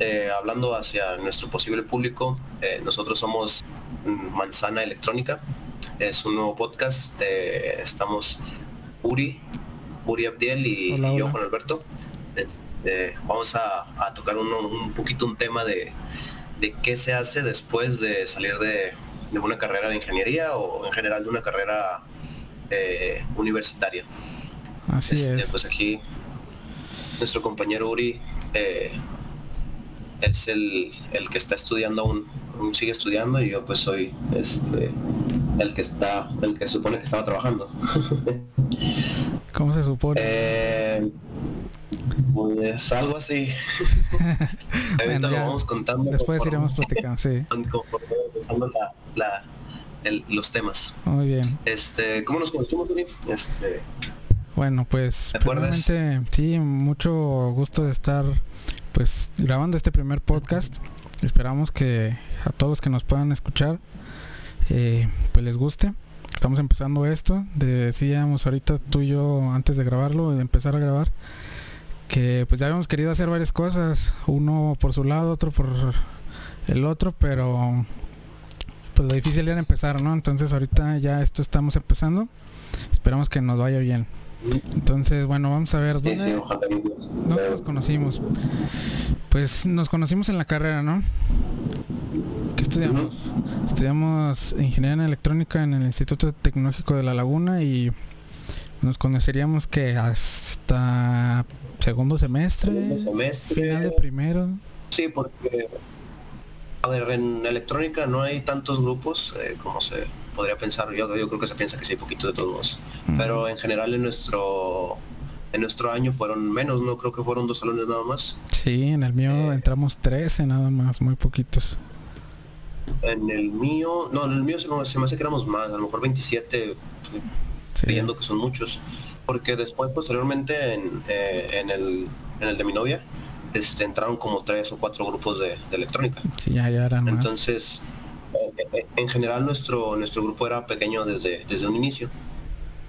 eh, hablando hacia nuestro posible público, eh, nosotros somos Manzana Electrónica, es un nuevo podcast, estamos Uri, Uri Abdiel y, yo con Alberto. Este, vamos a, tocar un, poquito un tema de, qué se hace después de salir de, una carrera de ingeniería o en general de una carrera eh, universitaria. Así este, es. Pues aquí nuestro compañero Uri eh, es el, que está estudiando aún, sigue estudiando y yo pues soy este el que está, el que supone que estaba trabajando. ¿Cómo se supone? Eh, pues algo así. Ahorita lo vamos contando. Después iremos platicando, sí. los temas. Muy bien. Este, ¿cómo nos conocimos? Este, bueno, pues realmente sí, mucho gusto de estar pues grabando este primer podcast. Esperamos que a todos que nos puedan escuchar eh, pues les guste. Estamos empezando esto. Decíamos ahorita tú y yo antes de grabarlo, de empezar a grabar, que pues ya habíamos querido hacer varias cosas, uno por su lado, otro por el otro, pero pues lo difícil era empezar, ¿no? Entonces ahorita ya esto estamos empezando. Esperamos que nos vaya bien. Entonces, bueno, vamos a ver dónde, nos conocimos. Pues nos conocimos en la carrera, ¿no? ¿Qué estudiamos? Estudiamos ingeniería en electrónica en el Instituto Tecnológico de La Laguna y nos conoceríamos que hasta segundo semestre, final de primero. Sí, porque a ver, en electrónica no hay tantos grupos eh, como se podría pensar. Yo, yo creo que se piensa que sí hay poquito de todos. Pero en general en nuestro en nuestro año fueron menos, no creo que fueron dos salones nada más. Sí, en el mío eh, entramos 13 nada más, muy poquitos. En el mío, no, en el mío se, me hace que éramos más, a lo mejor 27, creyendo que son muchos. Porque después, posteriormente, en, eh, en, el, en el de mi novia, este, entraron como tres o cuatro grupos de, electrónica. Sí, ya, ya eran Entonces, en general nuestro, nuestro grupo era pequeño desde, desde un inicio.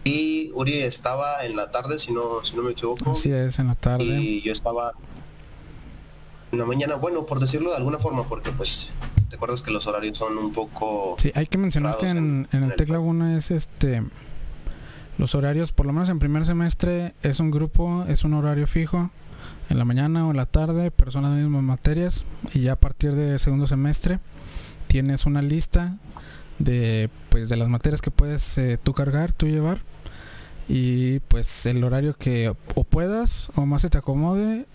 Y Uri estaba en la tarde, si no, si no me equivoco. Así es, en la tarde. Y yo estaba en la mañana, bueno, por decirlo de alguna forma, porque pues te acuerdas que los horarios son un poco... Sí, hay que mencionar que en, el Tec Laguna es este... Los horarios, por lo menos en primer semestre, es un grupo, es un horario fijo, en la mañana o en la tarde, pero son las mismas materias, y ya a partir de segundo semestre tienes una lista de pues de las materias que puedes eh, tú cargar, tú llevar y pues el horario que o puedas o más se te acomode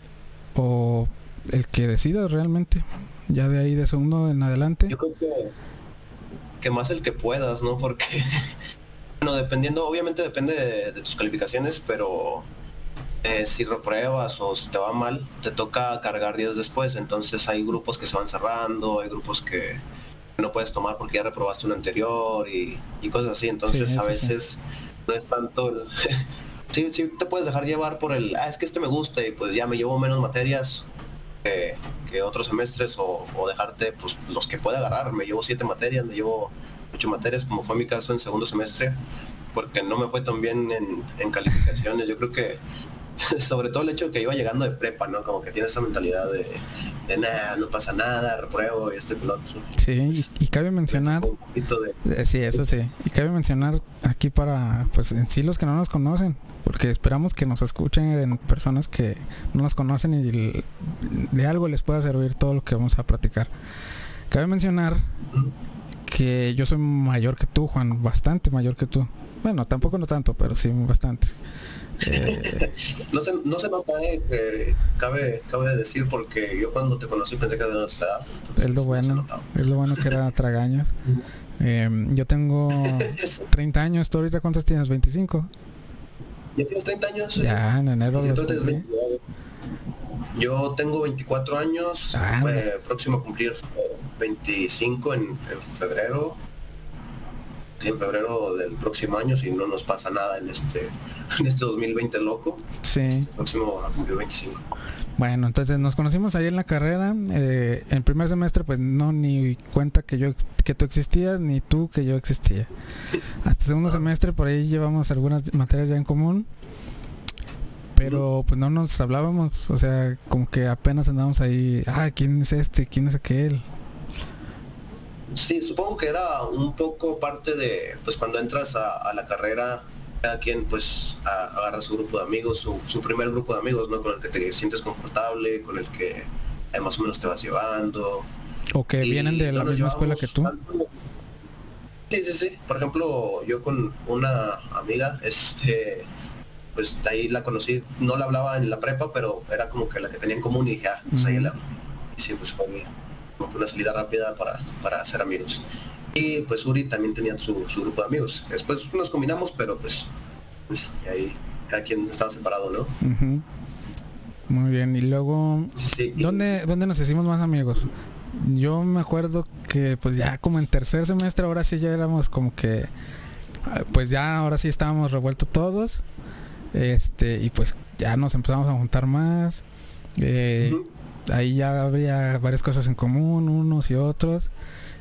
o el que decidas realmente. Ya de ahí de segundo en adelante. Yo creo que, que más el que puedas, ¿no? Porque bueno, dependiendo, obviamente depende de, tus calificaciones, pero eh, si repruebas o si te va mal, te toca cargar días después. Entonces hay grupos que se van cerrando, hay grupos que no puedes tomar porque ya reprobaste un anterior y, cosas así. Entonces a veces no es tanto el... sí, sí te puedes dejar llevar por el, ah, es que este me gusta y pues ya me llevo menos materias que, otros semestres o, dejarte pues los que pueda agarrar. Me llevo siete materias, me llevo ocho materias, como fue mi caso en segundo semestre, porque no me fue tan bien en, en calificaciones. Yo creo que sobre todo el hecho de que iba llegando de prepa, ¿no? Como que tiene esa mentalidad de, de nada, no pasa nada, repruebo y este piloto. Sí, y, cabe mencionar... Eh, sí, eso sí. Y cabe mencionar aquí para, pues en sí los que no nos conocen, porque esperamos que nos escuchen en personas que no nos conocen y de algo les pueda servir todo lo que vamos a platicar. Cabe mencionar que yo soy mayor que tú, Juan, bastante mayor que tú. Bueno, tampoco no tanto, pero sí bastante. no, se, no se nota, eh, cabe, cabe decir, porque yo cuando te conocí pensé que era de nuestra edad. Es lo bueno, es lo bueno que era tragaños. Em, yo tengo 30 años, ¿tú ahorita cuántos tienes? ¿25? ¿Ya tienes 30 años? Ya, en enero. Yo tengo 24 años, ah, próximo a cumplir 25 en, en febrero en febrero del próximo año si no nos pasa nada en este en este 2020 loco. Sí. Este próximo 2025. Bueno, entonces nos conocimos ahí en la carrera. Eh, en primer semestre, pues no ni cuenta que yo que tú existías ni tú que yo existía. Hasta segundo semestre por ahí llevamos algunas materias ya en común. pero pues no nos hablábamos, o sea, como que apenas andábamos ahí, ah, ¿quién es este? ¿Quién es aquel? Sí, supongo que era un poco parte de, pues cuando entras a, la carrera, cada quien pues agarra su grupo de amigos, su, primer grupo de amigos, ¿no? Con el que te sientes confortable, con el que eh, más o menos te vas llevando. O que vienen de la misma escuela que tú. Sí, sí, sí. Por ejemplo, yo con una amiga, este, pues de ahí la conocí, no la hablaba en la prepa, pero era como que la que tenía en común y dije, ah, pues ahí la... Y sí, pues fue una salida rápida para, para hacer amigos. Y pues Uri también tenía su, grupo de amigos. Después nos combinamos, pero pues, pues ahí cada quien estaba separado, ¿no? Muy bien, y luego, ¿dónde, ¿dónde nos hicimos más amigos? Yo me acuerdo que pues ya como en tercer semestre, ahora sí ya éramos como que, pues ya ahora sí estábamos revueltos todos, este, y pues ya nos empezamos a juntar más. Eh, ahí ya había varias cosas en común, unos y otros.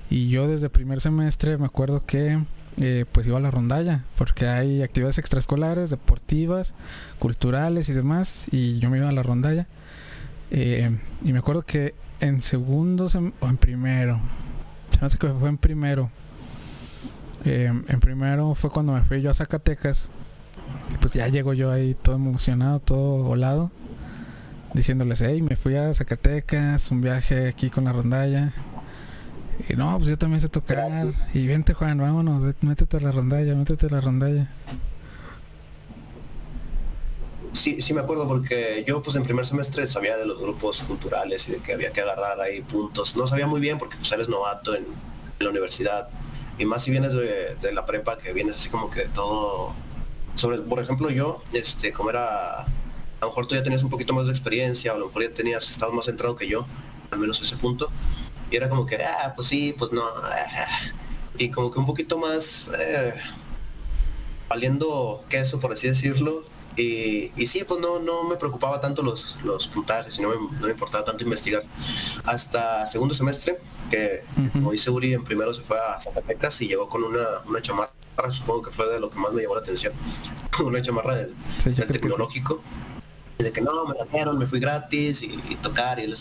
Y yo desde primer semestre me acuerdo que eh, pues iba a la rondalla, porque hay actividades extraescolares, deportivas, culturales y demás, y yo me iba a la rondalla. Eh, y me acuerdo que en segundo o en primero, no sé que fue en primero. Eh, en primero fue cuando me fui yo a Zacatecas. pues ya llego yo ahí todo emocionado, todo volado diciéndoles, hey, me fui a Zacatecas, un viaje aquí con la rondalla. Y no, pues yo también sé tocar. Y vente Juan, vámonos, métete a la rondalla, métete a la rondalla. Sí, sí me acuerdo porque yo pues en primer semestre sabía de los grupos culturales y de que había que agarrar ahí puntos. No sabía muy bien porque pues eres novato en, la universidad. Y más si vienes de, de, la prepa que vienes así como que todo... Sobre, por ejemplo yo, este, como era a lo mejor tú ya tenías un poquito más de experiencia, o a lo mejor ya tenías, estabas más centrado que yo, al menos ese punto, y era como que, ah, pues sí, pues no, y como que un poquito más eh, valiendo queso, por así decirlo, y, y, sí, pues no, no me preocupaba tanto los, los puntajes, y no me, importaba tanto investigar. Hasta segundo semestre, que como dice Uri, en primero se fue a Zacatecas y llegó con una, una chamarra, supongo que fue de lo que más me llamó la atención, una chamarra del, tecnológico de que no, me la dieron, me fui gratis y, tocar y,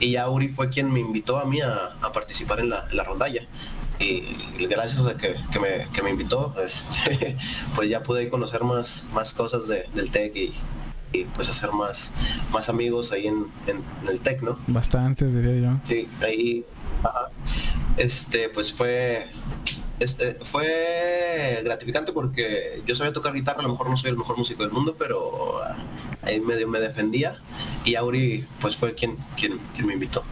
y ya Uri fue quien me invitó a mí a, participar en la, rondalla y, gracias a que, me, invitó este, pues ya pude conocer más, más cosas del TEC y, pues hacer más, más amigos ahí en, el TEC, ¿no? Bastantes diría yo. Sí, ahí este pues fue este, fue gratificante porque yo sabía tocar guitarra, a lo mejor no soy el mejor músico del mundo, pero ahí medio me defendía y Auri pues fue quien, quien, me invitó.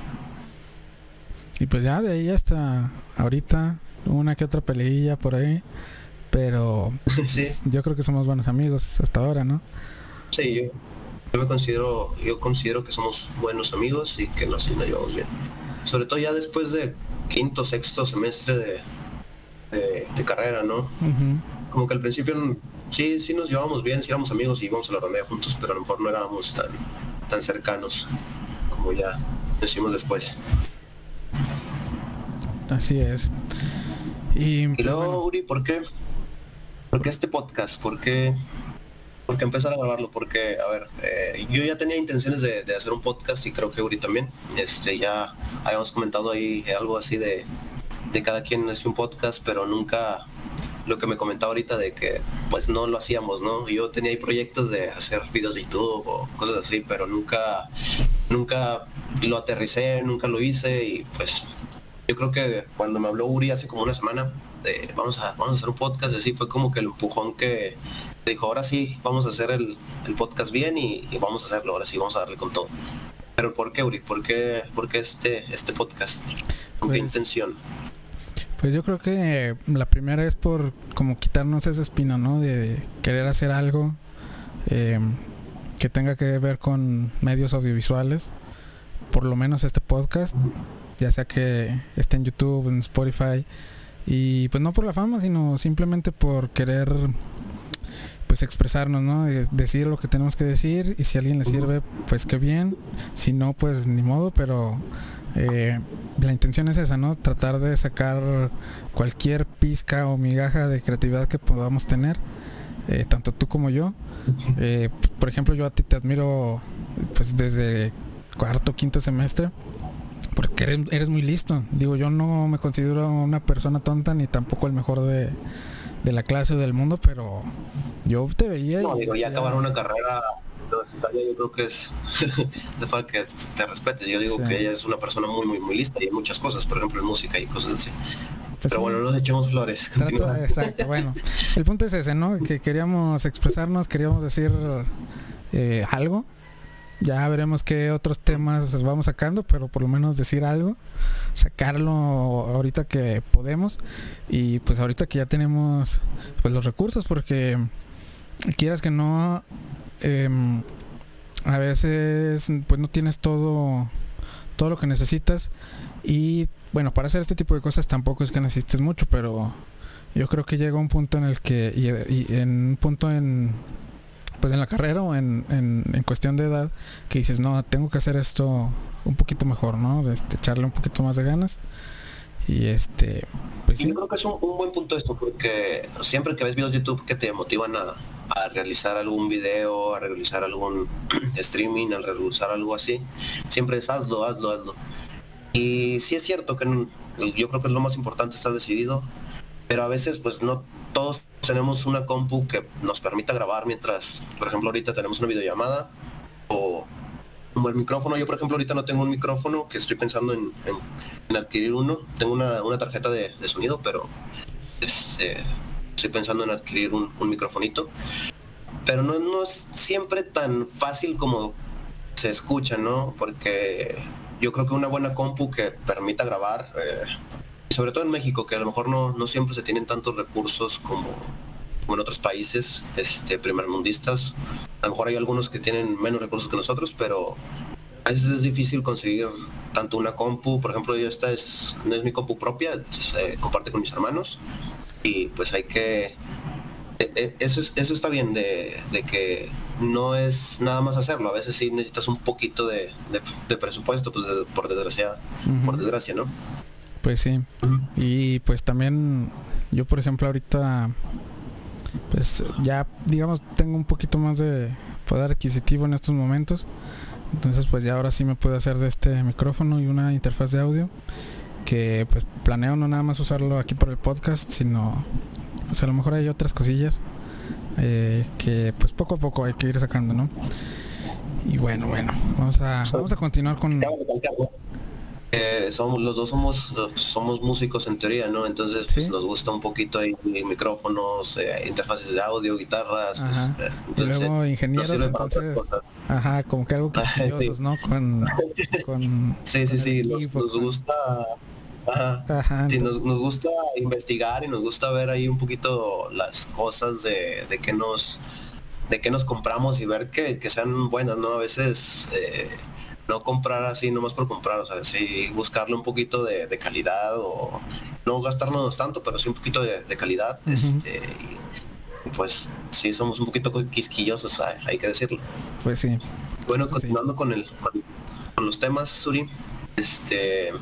Y pues ya de ahí hasta ahorita, una que otra peleilla por ahí, pero yo creo que somos buenos amigos hasta ahora, ¿no? Sí, yo, me considero, yo considero que somos buenos amigos y que nos, llevamos bien. Sobre todo ya después de quinto, sexto semestre de, de, carrera, ¿no? Como que al principio sí, sí nos llevábamos bien, sí éramos amigos y íbamos a la rondalla juntos, pero a lo mejor no éramos tan, tan cercanos como ya decimos después. Así es. Y, luego, Uri, ¿por qué? ¿Por qué este podcast? ¿Por qué, por qué empezar a grabarlo? Porque, a ver, eh, yo ya tenía intenciones de, hacer un podcast y creo que Uri también. Este, ya habíamos comentado ahí algo así de, de cada quien hace un podcast, pero nunca lo que me comentaba ahorita de que pues no lo hacíamos, ¿no? Yo tenía ahí proyectos de hacer videos de YouTube o cosas así, pero nunca, nunca lo aterricé, nunca lo hice y pues yo creo que cuando me habló Uri hace como una semana de vamos a, vamos a hacer un podcast, así fue como que el empujón que dijo, ahora sí, vamos a hacer el, podcast bien y, vamos a hacerlo, ahora sí, vamos a darle con todo. Pero ¿por qué, Uri? ¿Por qué, por qué este, este podcast? ¿Con qué pues, intención? Pues yo creo que la primera es por como quitarnos esa espina, ¿no? De querer hacer algo em, que tenga que ver con medios audiovisuales. Por lo menos este podcast, ya sea que esté en YouTube, en Spotify. Y pues no por la fama, sino simplemente por querer pues expresarnos, ¿no? Decir lo que tenemos que decir y si a alguien le sirve, pues qué bien. Si no, pues ni modo, pero eh, la intención es esa, ¿no? Tratar de sacar cualquier pizca o migaja de creatividad que podamos tener eh, tanto tú como yo. Eh, por ejemplo, yo a ti te admiro pues desde cuarto, quinto semestre, porque eres, eres, muy listo. Digo, yo no me considero una persona tonta ni tampoco el mejor de, de la clase o del mundo, pero yo te veía... No, digo, ya acabar una carrera yo creo que es de falta que te respetes. Yo digo que ella es una persona muy, muy, muy lista y hay muchas cosas, por ejemplo, en música y cosas así. Pues Pero bueno, nos echemos flores. exacto, bueno. El punto es ese, ¿no? Que queríamos expresarnos, queríamos decir eh, algo. Ya veremos qué otros temas vamos sacando, pero por lo menos decir algo, sacarlo ahorita que podemos y pues ahorita que ya tenemos pues los recursos, porque quieras que no, em, a veces pues no tienes todo todo lo que necesitas y bueno, para hacer este tipo de cosas tampoco es que necesites mucho, pero yo creo que llega un punto en el que, y, en un punto en, pues en la carrera o en, en, cuestión de edad, que dices, no, tengo que hacer esto un poquito mejor, ¿no? Este, echarle un poquito más de ganas. Y este, pues Yo creo que es un, buen punto esto, porque siempre que ves videos de YouTube que te motivan a, a realizar algún video, a realizar algún streaming, a realizar algo así, siempre es hazlo, hazlo, hazlo y sí es cierto que yo creo que es lo más importante estar decidido, pero a veces pues no todos tenemos una compu que nos permita grabar mientras, por ejemplo, ahorita tenemos una videollamada o un buen micrófono. Yo, por ejemplo, ahorita no tengo un micrófono, que estoy pensando en, adquirir uno. Tengo una, tarjeta de, sonido, pero este, estoy pensando en adquirir un, un microfonito. Pero no, no es siempre tan fácil como se escucha, ¿no? Porque yo creo que una buena compu que permita grabar, eh, sobre todo en México, que a lo mejor no, no siempre se tienen tantos recursos como, en otros países este, primermundistas. A lo mejor hay algunos que tienen menos recursos que nosotros, pero a veces es difícil conseguir tanto una compu, por ejemplo, yo esta es, no es mi compu propia, se comparte con mis hermanos y pues hay que e, e, eso, eso está bien de, que no es nada más hacerlo. A veces sí necesitas un poquito de, presupuesto, pues por desgracia, por desgracia, ¿no? Pues sí. Y pues también yo, por ejemplo, ahorita, pues ya, digamos, tengo un poquito más de poder adquisitivo en estos momentos. Entonces, pues ya ahora sí me puedo hacer de este micrófono y una interfaz de audio que pues planeo no nada más usarlo aquí por el podcast, sino pues a lo mejor hay otras cosillas eh, que pues poco a poco hay que ir sacando, ¿no? Y bueno, bueno, vamos a, vamos a continuar con... Eh, somos los dos somos somos músicos en teoría no entonces pues, nos gusta un poquito ahí micrófonos eh, interfaces de audio guitarras pues, y luego ingenieros entonces ajá como que algo que no con, con sí sí sí nos, gusta Ajá. nos, gusta investigar y nos gusta ver ahí un poquito las cosas de, de que nos de que nos compramos y ver que, sean buenas, ¿no? A veces eh, no comprar así nomás por comprar, o sea, sí buscarle un poquito de, calidad o no gastarnos tanto, pero sí un poquito de, calidad. este, y, pues sí somos un poquito quisquillosos, hay, que decirlo. Pues sí. Bueno, continuando con el con los temas, Suri, este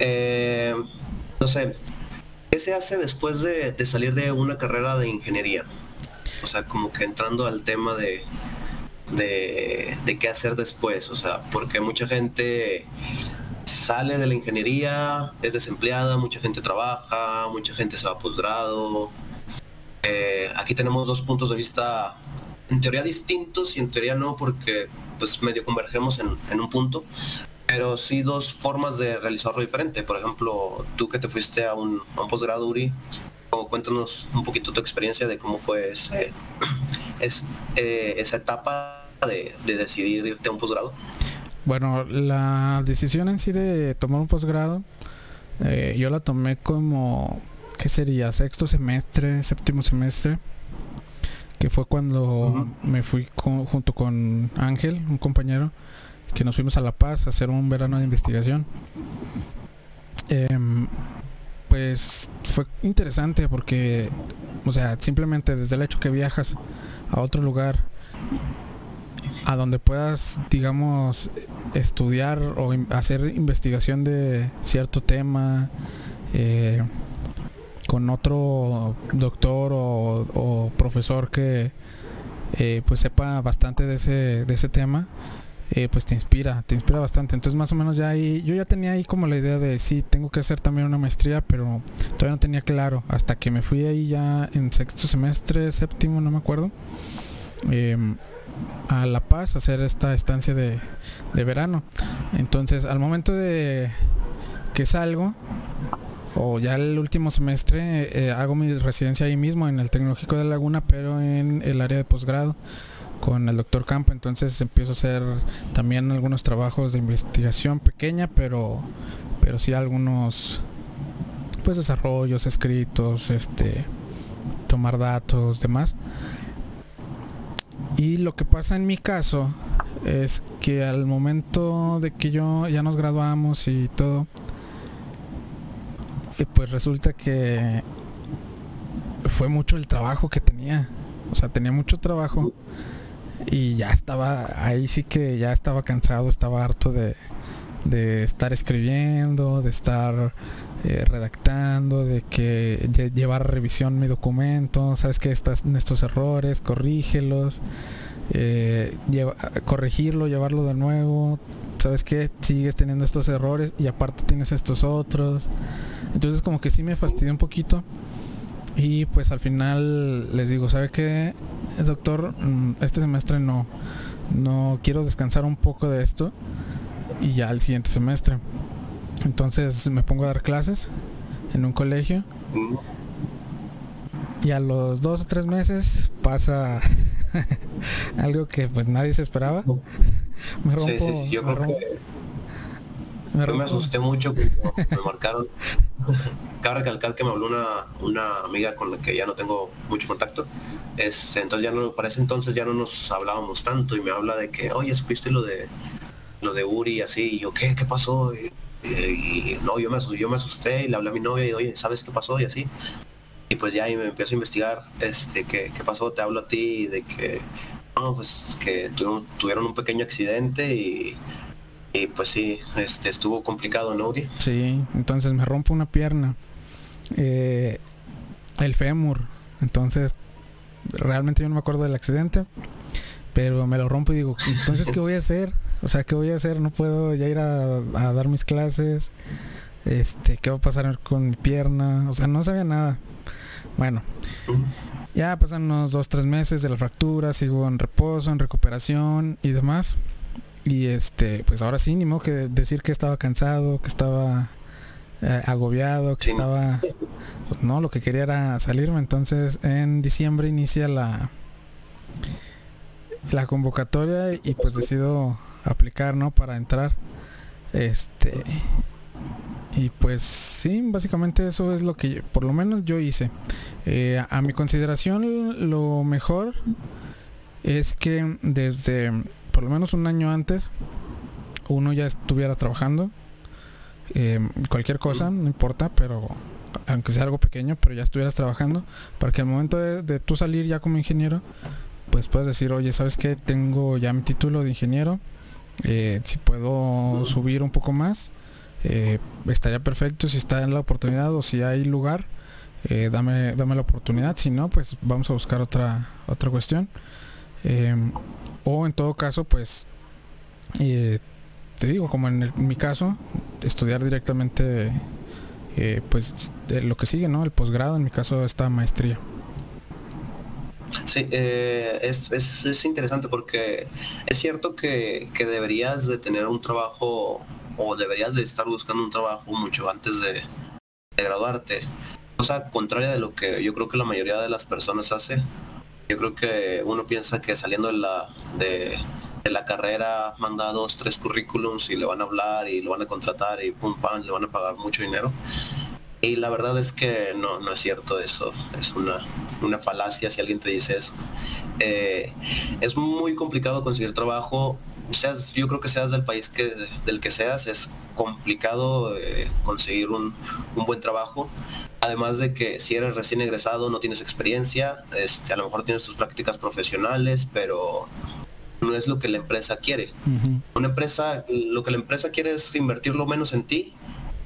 eh, no sé, ¿qué se hace después de, salir de una carrera de ingeniería? O sea, como que entrando al tema de, de, qué hacer después, o sea, porque mucha gente sale de la ingeniería, es desempleada, mucha gente trabaja, mucha gente se va a posgrado. Eh, aquí tenemos dos puntos de vista en teoría distintos y en teoría no, porque pues medio convergemos en, en un punto, pero sí dos formas de realizarlo diferente. Por ejemplo, tú que te fuiste a un, posgrado, Uri, cuéntanos un poquito tu experiencia de cómo fue ese, es, eh, esa etapa de, decidir irte a un posgrado. Bueno, la decisión en sí de tomar un posgrado, eh, yo la tomé como, ¿qué sería? Sexto semestre, séptimo semestre, que fue cuando me fui junto con Ángel, un compañero, que nos fuimos a La Paz a hacer un verano de investigación. Em, pues fue interesante porque, o sea, simplemente desde el hecho que viajas a otro lugar a donde puedas, digamos, estudiar o hacer investigación de cierto tema, eh, con otro doctor o, profesor que eh, pues sepa bastante de ese, de ese tema, eh, pues te inspira, te inspira bastante. Entonces más o menos ya ahí, yo ya tenía ahí como la idea de sí, tengo que hacer también una maestría, pero todavía no tenía claro, hasta que me fui ahí ya en sexto semestre, séptimo, no me acuerdo, em, a La Paz hacer esta estancia de, de verano. Entonces al momento de que salgo, o ya el último semestre eh, hago mi residencia ahí mismo en el Tecnológico de Laguna, pero en el área de posgrado con el doctor Campo, entonces empiezo a hacer también algunos trabajos de investigación pequeña, pero pero sí algunos pues desarrollos escritos, este tomar datos, demás. Y lo que pasa en mi caso es que al momento de que yo ya nos graduamos y todo, pues resulta que fue mucho el trabajo que tenía. O sea, tenía mucho trabajo y ya estaba, ahí sí que ya estaba cansado, estaba harto de, estar escribiendo, de estar eh, redactando, de que llevar a revisión mi documento, sabes que estás en estos errores, corrígelos, eh, corregirlo, llevarlo de nuevo, sabes que sigues teniendo estos errores y aparte tienes estos otros. Entonces como que sí me fastidió un poquito. Y pues al final les digo, ¿sabe qué, doctor? Mm, este semestre no, no quiero descansar un poco de esto y ya el siguiente semestre. Entonces me pongo a dar clases en un colegio y a los dos o tres meses pasa algo que pues nadie se esperaba. Me rompo, yo creo que yo me asusté mucho cuando me marcaron. Cabe recalcar que me habló una, una amiga con la que ya no tengo mucho contacto. Este, entonces ya no, para ese entonces ya no nos hablábamos tanto y me habla de que, oye, supiste lo de lo de Uri y así, y yo, ¿qué? ¿Qué pasó? Y, no, yo me, yo me asusté y le hablé a mi novia y, oye, ¿sabes qué pasó? Y así. Y pues ya y me empiezo a investigar, este, qué, qué pasó, te hablo a ti de que, no, pues que tuvieron un pequeño accidente y y pues sí, este estuvo complicado, ¿no, Sí, entonces me rompo una pierna. Eh, el fémur. Entonces, realmente yo no me acuerdo del accidente, pero me lo rompo y digo, entonces, ¿qué voy a hacer? O sea, ¿qué voy a hacer? No puedo ya ir a, dar mis clases. Este, ¿qué va a pasar con mi pierna? O sea, no sabía nada. Bueno, ya pasan unos dos, tres meses de la fractura, sigo en reposo, en recuperación y demás. Y este, pues ahora sí, ni modo que decir que estaba cansado, que estaba eh, agobiado, que estaba... Pues no, lo que quería era salirme. Entonces en diciembre inicia la, la convocatoria y pues decido aplicar, ¿no? Para entrar. Este... Y pues sí, básicamente eso es lo que por lo menos yo hice. Eh, a mi consideración lo mejor es que desde por lo menos un año antes uno ya estuviera trabajando. Eh, cualquier cosa, no importa, pero aunque sea algo pequeño, pero ya estuvieras trabajando, para que al momento de, tú salir ya como ingeniero, pues puedas decir, oye, ¿sabes qué? Tengo ya mi título de ingeniero, eh, si puedo subir un poco más, eh, estaría perfecto, si está en la oportunidad o si hay lugar, dame, dame la oportunidad, si no, pues vamos a buscar otra, otra cuestión. O en todo caso, pues, eh, te digo, como en, mi caso, estudiar directamente, eh, pues, lo que sigue, ¿no? El posgrado, en mi caso, esta maestría. Sí, eh, es, es, interesante porque es cierto que, deberías de tener un trabajo o deberías de estar buscando un trabajo mucho antes de, de graduarte. Cosa contraria de lo que yo creo que la mayoría de las personas hace yo creo que uno piensa que saliendo de la, de, la carrera manda dos, tres currículums y le van a hablar y lo van a contratar y pum pam, le van a pagar mucho dinero. Y la verdad es que no, no es cierto eso, es una, una falacia si alguien te dice eso. Eh, es muy complicado conseguir trabajo, seas, yo creo que seas del país que, del que seas, es complicado eh, conseguir un, un, buen trabajo. Además de que si eres recién egresado no tienes experiencia, este, a lo mejor tienes tus prácticas profesionales, pero no es lo que la empresa quiere. Una empresa, lo que la empresa quiere es invertir lo menos en ti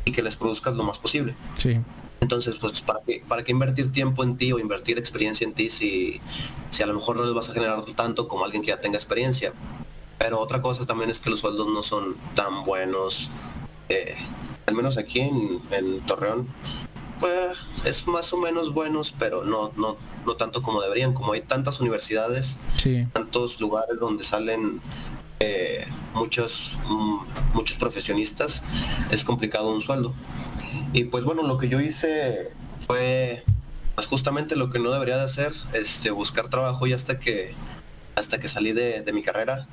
y que les produzcas lo más posible. Sí. Entonces, pues, ¿para qué, ¿para qué invertir tiempo en ti o invertir experiencia en ti si, si a lo mejor no les vas a generar tanto como alguien que ya tenga experiencia? Pero otra cosa también es que los sueldos no son tan buenos, eh, al menos aquí en, en, Torreón, pues es más o menos buenos, pero no, no, no tanto como deberían, como hay tantas universidades, tantos lugares donde salen eh, muchos, mm, muchos profesionistas, es complicado un sueldo. Y pues bueno, lo que yo hice fue pues, justamente lo que no debería de hacer, este, buscar trabajo y hasta que, hasta que salí de, mi carrera.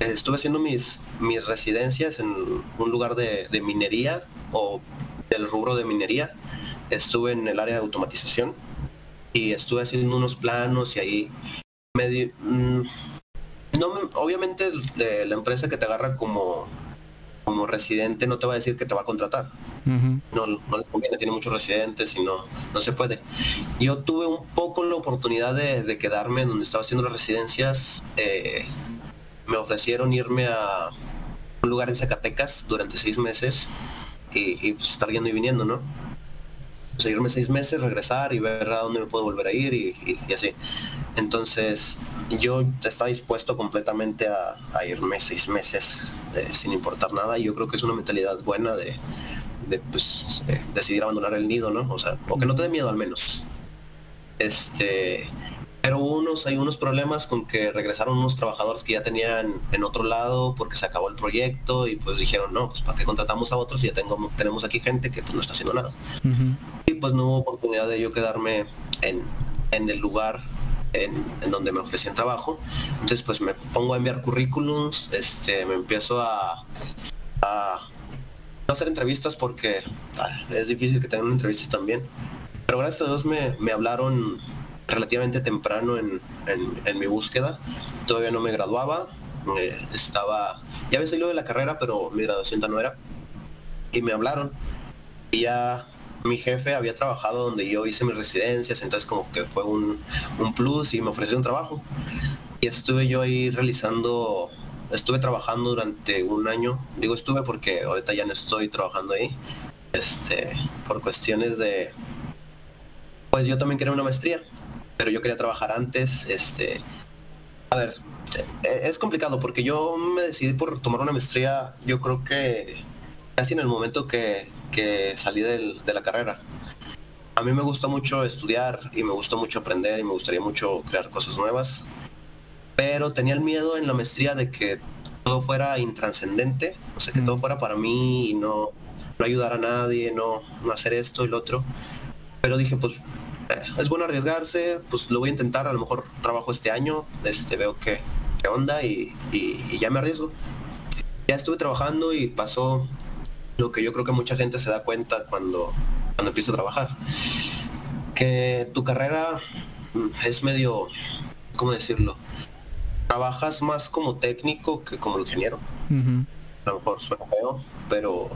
Estuve haciendo mis, mis residencias en un lugar de, minería o del rubro de minería. Estuve en el área de automatización y estuve haciendo unos planos y ahí. Mm, no, obviamente la empresa que te agarra como, como residente no te va a decir que te va a contratar no, no le conviene, tiene muchos residentes y no, no se puede. Yo tuve un poco la oportunidad de, quedarme donde estaba haciendo las residencias. Eh, me ofrecieron irme a un lugar en Zacatecas durante seis meses y, pues, estar yendo y viniendo, ¿no? seguirme seis meses, regresar y ver a dónde me puedo volver a ir y, así. Entonces yo estaba dispuesto completamente a, irme seis meses eh, sin importar nada y yo creo que es una mentalidad buena de, de pues, eh, decidir abandonar el nido, ¿no? O sea, o que no te dé miedo al menos. Este, pero unos, hay unos problemas con que regresaron unos trabajadores que ya tenían en otro lado porque se acabó el proyecto y pues dijeron, no, pues para qué contratamos a otros y ya tengo, tenemos aquí gente que pues, no está haciendo nada. Y pues no hubo oportunidad de yo quedarme en, en el lugar en, en, donde me ofrecían trabajo. Entonces pues me pongo a enviar currículums, este, me empiezo a, a hacer entrevistas porque ah, es difícil que tengan una entrevista también. Pero gracias a Dios me, me hablaron relativamente temprano en, en, mi búsqueda. Todavía no me graduaba. estaba, ya había salido de la carrera, pero mi graduación no era. Y me hablaron. Y ya mi jefe había trabajado donde yo hice mis residencias, entonces como que fue un, un plus y me ofreció un trabajo. Y estuve yo ahí realizando estuve trabajando durante un año. Digo estuve porque ahorita ya no estoy trabajando ahí. Este, por cuestiones de pues yo también quería una maestría, pero yo quería trabajar antes, este a ver, e-, es complicado porque yo me decidí por tomar una maestría, yo creo que casi en el momento que, que salí del, de la carrera. A mí me gusta mucho estudiar y me gusta mucho aprender y me gustaría mucho crear cosas nuevas pero tenía el miedo en la maestría de que todo fuera intranscendente, o sea, que todo fuera para mí y no, no ayudar a nadie, no, no hacer esto y lo otro. Pero dije, pues eh, es bueno arriesgarse, pues lo voy a intentar, a lo mejor trabajo este año, este, veo qué, qué onda y, y, ya me arriesgo. Ya estuve trabajando y pasó lo que yo creo que mucha gente se da cuenta cuando, cuando empieza a trabajar. Que tu carrera es medio, ¿cómo decirlo? trabajas más como técnico que como ingeniero. A lo mejor suena feo, pero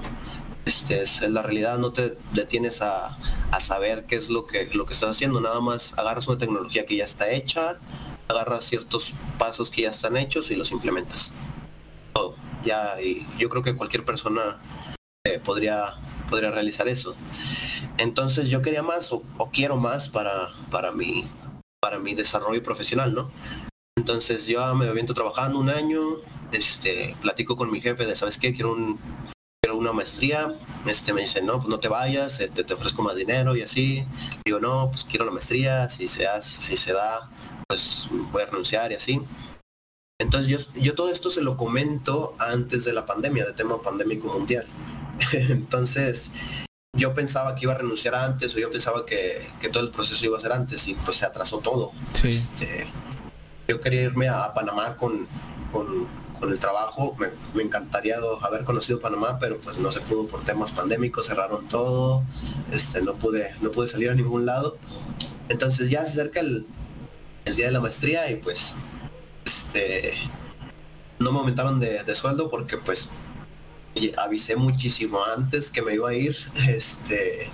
este es la realidad, no te detienes a, saber qué es lo que, lo que estás haciendo, nada más agarras una tecnología que ya está hecha, agarras ciertos pasos que ya están hechos y los implementas. Todo. Ya, y yo creo que cualquier persona eh, podría, podría realizar eso. Entonces yo quería más o, quiero más para, para, mi, para mi desarrollo profesional, ¿no? Entonces yo me aviento trabajando un año, este, platico con mi jefe de, ¿sabes qué? Quiero un quiero una maestría, este me dice, no, pues no te vayas, este, te ofrezco más dinero y así. Digo, no, pues quiero la maestría, si se hace, si se da, pues voy a renunciar y así. Entonces yo, yo todo esto se lo comento antes de la pandemia, de tema pandémico mundial. Entonces yo pensaba que iba a renunciar antes o yo pensaba que, que, todo el proceso iba a ser antes y pues se atrasó todo. Sí. Este, yo quería irme a Panamá con, con, el trabajo, me, encantaría haber conocido Panamá, pero pues no se pudo por temas pandémicos, cerraron todo, este, no pude, no pude salir a ningún lado. Entonces ya se acerca el, día de la maestría y pues este no me aumentaron de, sueldo porque pues avisé muchísimo antes que me iba a ir, este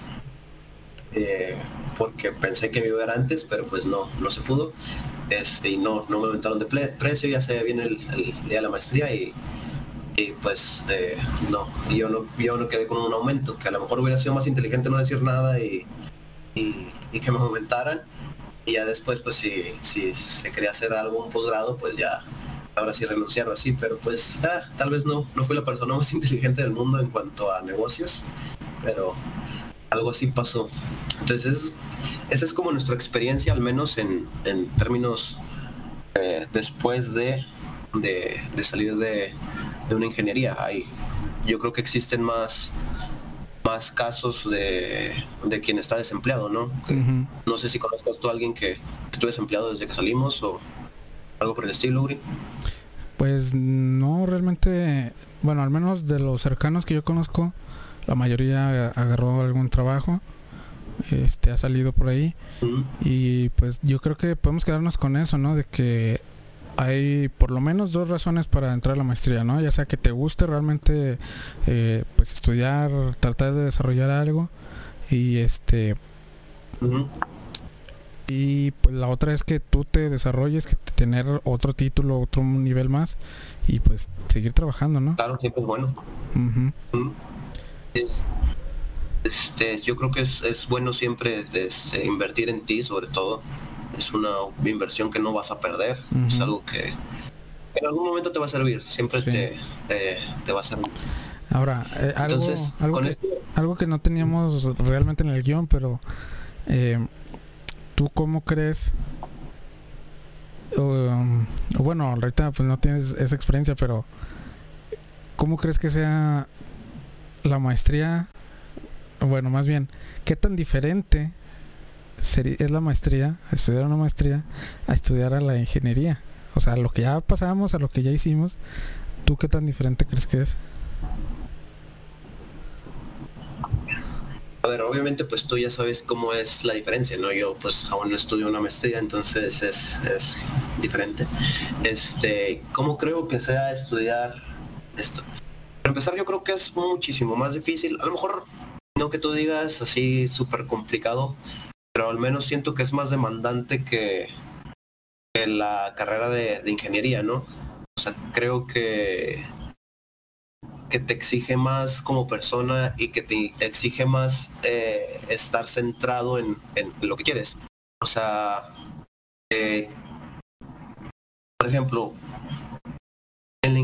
eh, porque pensé que me iba a ir antes, pero pues no, no se pudo este, y no, no me aumentaron de precio, ya se viene el, día de la maestría y, y pues eh, no, yo no, yo no quedé con un aumento, que a lo mejor hubiera sido más inteligente no decir nada y, y, que me aumentaran. Y ya después, pues si, si se quería hacer algo, un posgrado, pues ya ahora sí renunciar así, pero pues ah, tal vez no, no fui la persona más inteligente del mundo en cuanto a negocios, pero algo así pasó. Entonces, esa es como nuestra experiencia, al menos en, en términos eh, después de, de, salir de, de, una ingeniería. Hay, yo creo que existen más más casos de, de quien está desempleado, ¿no? No sé si conozcas tú a alguien que estuvo desempleado desde que salimos o algo por el estilo, Uri. Pues no, realmente, bueno, al menos de los cercanos que yo conozco, la mayoría agarró algún trabajo, este ha salido por ahí y pues yo creo que podemos quedarnos con eso, ¿no? De que hay por lo menos dos razones para entrar a la maestría, ¿no? Ya sea que te guste realmente eh, pues estudiar, tratar de desarrollar algo y este y pues la otra es que tú te desarrolles, que tener otro título, otro nivel más y pues seguir trabajando, ¿no? Claro, siempre es bueno. Este, yo creo que es, bueno siempre este, invertir en ti, sobre todo. Es una inversión que no vas a perder. Es algo que en algún momento te va a servir. Siempre te, te, va a servir. Ahora, eh, algo, algo, que, algo, que, no teníamos realmente en el guion, pero eh, ¿tú cómo crees? bueno, ahorita pues no tienes esa experiencia, pero ¿cómo crees que sea la maestría? Bueno, más bien, ¿qué tan diferente es la maestría, estudiar una maestría, a estudiar a la ingeniería? O sea, lo que ya pasamos, a lo que ya hicimos, ¿tú qué tan diferente crees que es? A ver, obviamente pues tú ya sabes cómo es la diferencia, ¿no? Yo pues aún no estudio una maestría, entonces es, es diferente. Este, ¿cómo creo que sea estudiar esto? Para empezar yo creo que es muchísimo más difícil. A lo mejor no que tú digas así súper complicado, pero al menos siento que es más demandante que, la carrera de, ingeniería, ¿no? O sea, creo que que te exige más como persona y que te exige más eh, estar centrado en, lo que quieres. O sea, eh, por ejemplo, en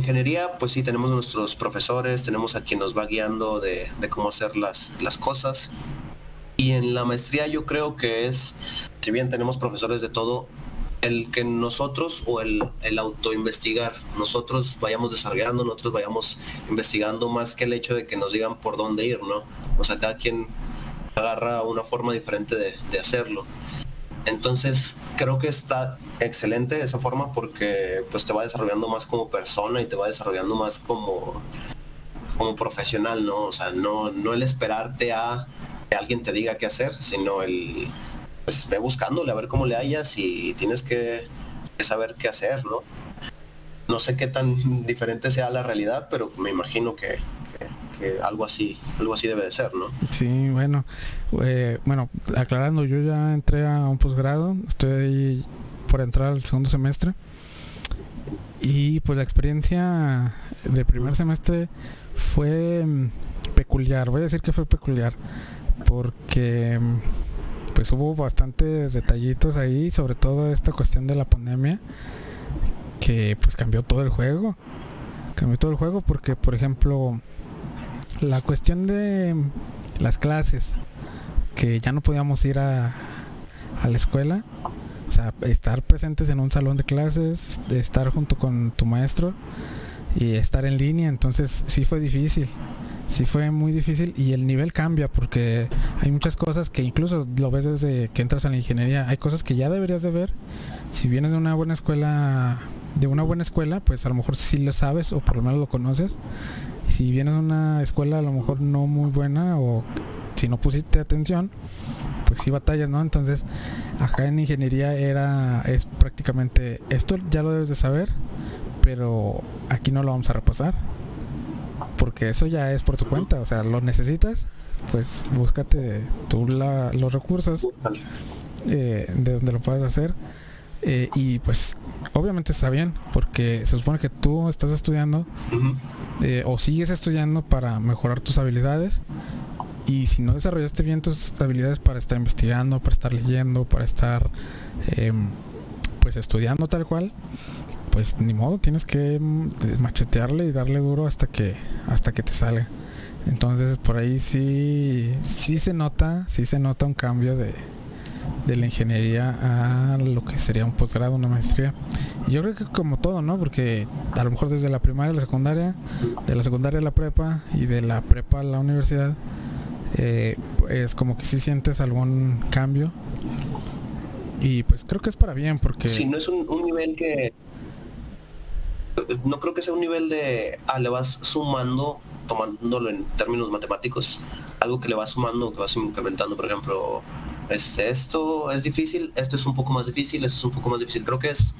ingeniería, pues sí, tenemos nuestros profesores, tenemos a quien nos va guiando de, cómo hacer las, las cosas. Y en la maestría yo creo que es, si bien tenemos profesores de todo, el que nosotros o el, el autoinvestigar, nosotros vayamos desarrollando, nosotros vayamos investigando más que el hecho de que nos digan por dónde ir, ¿no? O sea, cada quien agarra una forma diferente de, de hacerlo. Entonces, creo que está excelente esa forma porque pues te va desarrollando más como persona y te va desarrollando más como, como profesional, ¿no? O sea, no, no el esperarte a que alguien te diga qué hacer, sino el pues ve buscándole a ver cómo le hayas y tienes que, saber qué hacer, ¿no? No sé qué tan diferente sea la realidad, pero me imagino que, algo así, algo así debe de ser, ¿no? Sí, bueno, eh, bueno, aclarando, yo ya entré a un posgrado, estoy ahí por entrar al segundo semestre y pues la experiencia de primer semestre fue mm, peculiar, voy a decir que fue peculiar, porque mm, pues hubo bastantes detallitos ahí, sobre todo esta cuestión de la pandemia, que pues cambió todo el juego. Cambió todo el juego porque, por ejemplo, la cuestión de las clases, que ya no podíamos ir a, la escuela, o sea, estar presentes en un salón de clases, estar junto con tu maestro y estar en línea, entonces sí fue difícil sí fue muy difícil y el nivel cambia porque hay muchas cosas que incluso lo ves desde que entras a la ingeniería, hay cosas que ya deberías de ver. Si vienes de una buena escuela, de una buena escuela, pues a lo mejor sí lo sabes o por lo menos lo conoces. Si vienes de una escuela a lo mejor no muy buena o si no pusiste atención, pues sí batallas, ¿no? Entonces, acá en ingeniería era es prácticamente esto ya lo debes de saber, pero aquí no lo vamos a repasar porque eso ya es por tu cuenta, o sea, lo necesitas, pues búscate tú los recursos eh, de donde lo puedas hacer. Eh, y pues obviamente está bien, porque se supone que tú estás estudiando o sigues estudiando para mejorar tus habilidades y si no desarrollaste bien tus habilidades para estar investigando, para estar leyendo, para estar em, pues estudiando tal cual, pues ni modo, tienes que mm, machetearle y darle duro hasta que hasta que te salga. Entonces por ahí sí sí se nota, sí se nota un cambio de, de la ingeniería a lo que sería un posgrado, una maestría. Yo creo que como todo, ¿no? Porque a lo mejor desde la primaria a la secundaria, de la secundaria a la prepa y de la prepa a la universidad, eh, es como que si sientes algún cambio. Y pues creo que es para bien porque... Si no es un, nivel que... No creo que sea un nivel de... Ah, le vas sumando, tomándolo en términos matemáticos, algo que le vas sumando, que vas incrementando, por ejemplo, este, esto es difícil, esto es un poco más difícil, esto es un poco más difícil. Creo que es,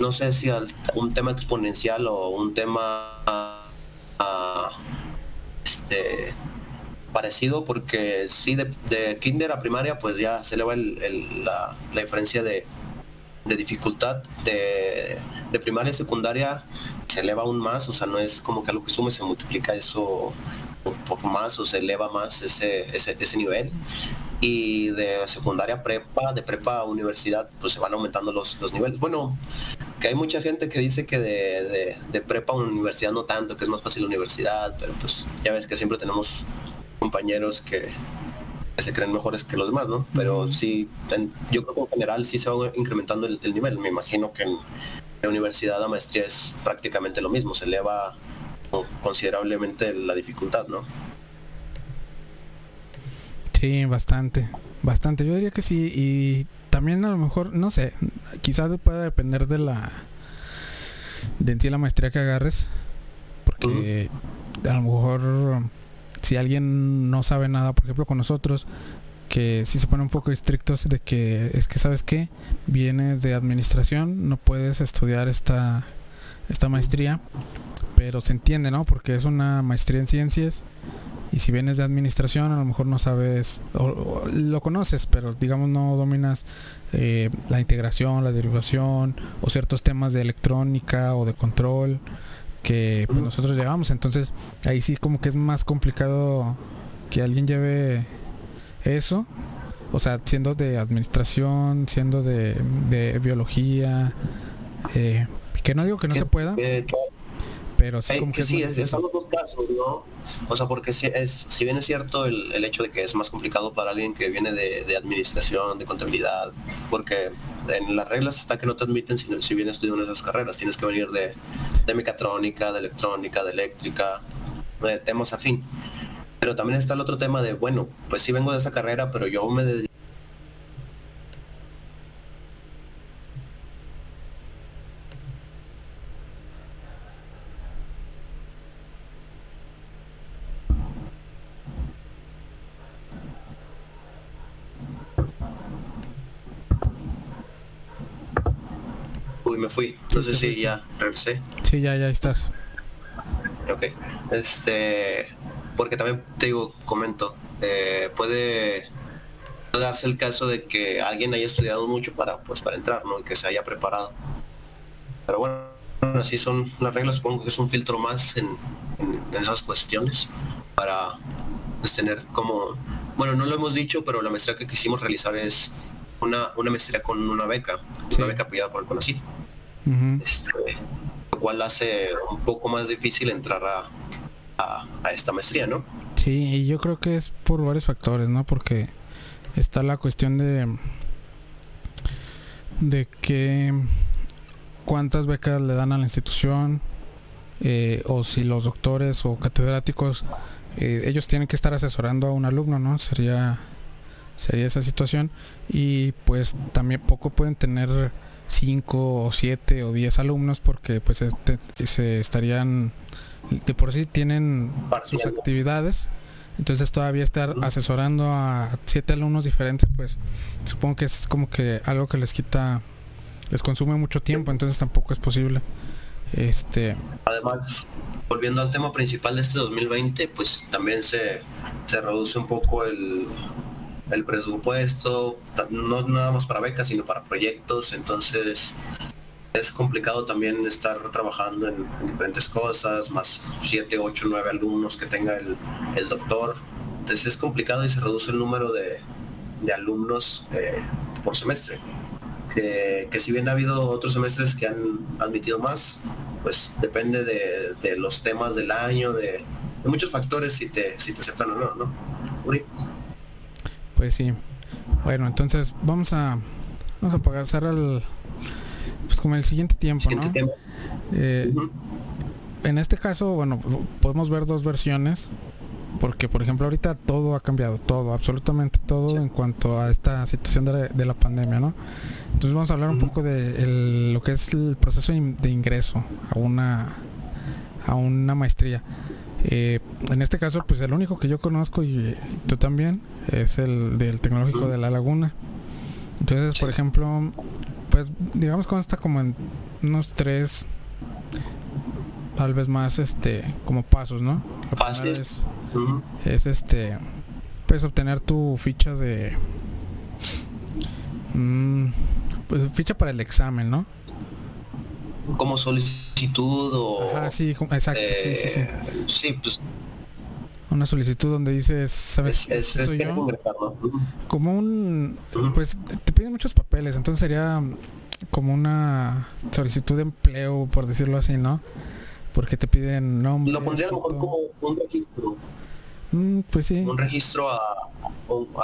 no sé si un tema exponencial o un tema uh, este, parecido, porque sí, de, kinder a primaria, pues ya se eleva la, diferencia de, dificultad. De, primaria a secundaria se eleva aún más, o sea, no es como que algo que sume, se multiplica eso por, más o se eleva más ese, ese, ese nivel y de secundaria prepa, de prepa a universidad, pues se van aumentando los, los niveles. Bueno, que hay mucha gente que dice que de, de, prepa a universidad no tanto, que es más fácil la universidad, pero pues ya ves que siempre tenemos compañeros que, se creen mejores que los demás, ¿no? Pero sí, yo creo que en general sí se va incrementando el, nivel. Me imagino que en la universidad la maestría es prácticamente lo mismo, se eleva considerablemente la dificultad, ¿no? Sí, bastante, bastante. Yo diría que sí y también a lo mejor, no sé, quizás puede depender de la de en sí la maestría que agarres, porque a lo mejor si alguien no sabe nada, por ejemplo con nosotros, que si se pone un poco estrictos de que es que sabes qué, vienes de administración, no puedes estudiar esta esta maestría, pero se entiende, ¿no? Porque es una maestría en ciencias y si vienes de administración, a lo mejor no sabes, o, lo conoces, pero digamos no dominas eh, la integración, la derivación o ciertos temas de electrónica o de control que pues, nosotros llevamos. Entonces ahí sí como que es más complicado que alguien lleve eso. O sea, siendo de administración, siendo de, de biología, eh, que no digo que no se pueda, pero sí, como que, sí, están los dos casos, ¿no? O sea, porque si, es, si bien es cierto el, el, hecho de que es más complicado para alguien que viene de, de, administración, de contabilidad, porque en las reglas está que no te admiten si, si vienes estudiando esas carreras, tienes que venir de, de mecatrónica, de electrónica, de eléctrica, de temas afín. Pero también está el otro tema de, bueno, pues sí vengo de esa carrera, pero yo me dedico me fui. No sé si ya regresé. Sí, ya, ya estás. Ok. Este, porque también te digo, comento, eh, puede darse el caso de que alguien haya estudiado mucho para, pues, para entrar, ¿no? Y que se haya preparado. Pero bueno, así son las reglas, supongo que es un filtro más en, esas cuestiones para pues, tener como, bueno, no lo hemos dicho, pero la maestría que quisimos realizar es una, una maestría con una beca, una beca apoyada por el CONACYT. Este, lo cual hace un poco más difícil entrar a, a, esta maestría, ¿no? Sí, y yo creo que es por varios factores, ¿no? Porque está la cuestión de de que cuántas becas le dan a la institución eh, o si los doctores o catedráticos eh, ellos tienen que estar asesorando a un alumno, ¿no? Sería sería esa situación y pues también poco pueden tener 5 o 7 o 10 alumnos porque pues este, se estarían de por sí tienen sus actividades. Entonces todavía estar asesorando a siete alumnos diferentes pues supongo que es como que algo que les quita les consume mucho tiempo entonces tampoco es posible. Este además volviendo al tema principal de este 2020 pues también se, se reduce un poco el el presupuesto, no nada más para becas, sino para proyectos, entonces es complicado también estar trabajando en, diferentes cosas, más 7, 8, 9 alumnos que tenga el, doctor. Entonces es complicado y se reduce el número de, alumnos eh, por semestre. Que, si bien ha habido otros semestres que han admitido más, pues depende de, los temas del año, de, muchos factores si te, si te aceptan o no, ¿no? Pues sí. Bueno, entonces vamos a vamos a pasar al pues como el siguiente tiempo, ¿no? Eh, en este caso, bueno, podemos ver dos versiones porque por ejemplo ahorita todo ha cambiado, todo, absolutamente todo en cuanto a esta situación de la, pandemia, ¿no? Entonces vamos a hablar un poco de lo que es el proceso de ingreso a una a una maestría. Eh, en este caso, pues el único que yo conozco y tú también es el del tecnológico de La Laguna. Entonces, por ejemplo, pues digamos que está como en unos tres, tal vez más, este, como pasos, ¿no? Es, es, este, pues obtener tu ficha de, mm, pues ficha para el examen, ¿no? Como solicitud o... Ajá, sí, exacto, sí, sí, sí. Eh, sí, pues una solicitud donde dices, ¿sabes? Es, soy yo? Como un, pues te piden muchos papeles, entonces sería como una solicitud de empleo, por decirlo así, ¿no? Porque te piden nombre. Lo pondría a lo mejor como un registro. Mm, pues sí. Un registro a,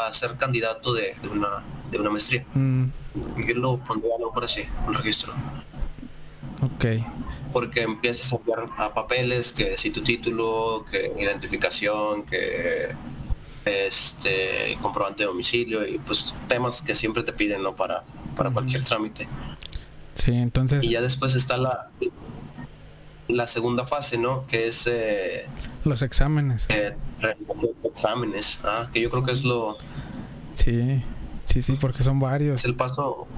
a ser candidato de, una, de una maestría. Mm. Yo lo pondría a lo mejor así, un registro. Ok porque empiezas a enviar a papeles que si tu título, que identificación, que este comprobante de domicilio y pues temas que siempre te piden no para para cualquier trámite. Sí, entonces y ya después está la la segunda fase, ¿no? Que es eh, los exámenes. Eh, exámenes, ah, que yo creo que es lo Sí, sí, sí, porque son varios. Es el paso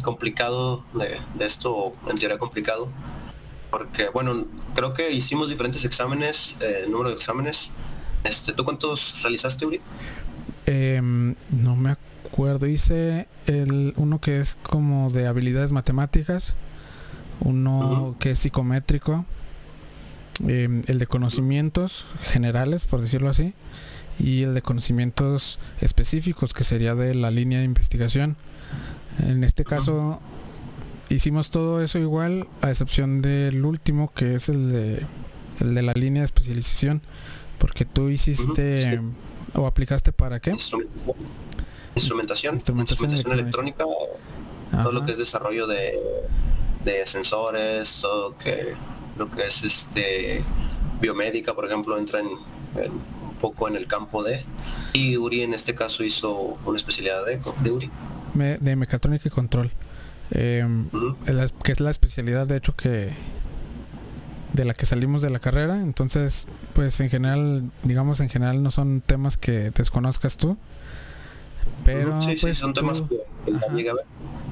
complicado de, esto, en teoría complicado, porque bueno, creo que hicimos diferentes exámenes, eh, número de exámenes. Este, ¿Tú cuántos realizaste, Uri? Em, no me acuerdo, hice el uno que es como de habilidades matemáticas, uno que es psicométrico, em, el de conocimientos generales, por decirlo así, y el de conocimientos específicos, que sería de la línea de investigación. En este caso hicimos todo eso igual, a excepción del último, que es el de, el de la línea de especialización, porque tú hiciste o aplicaste para qué? Instrumentación, instrumentación, electrónica, todo lo que es desarrollo de, de sensores, todo que lo que es este biomédica, por ejemplo, entra en, un poco en el campo de y Uri en este caso hizo una especialidad de, de Uri de mecatrónica y control. Em, que es la especialidad de hecho que de la que salimos de la carrera. Entonces, pues en general, digamos en general no son temas que desconozcas tú. Pero pues, son temas que,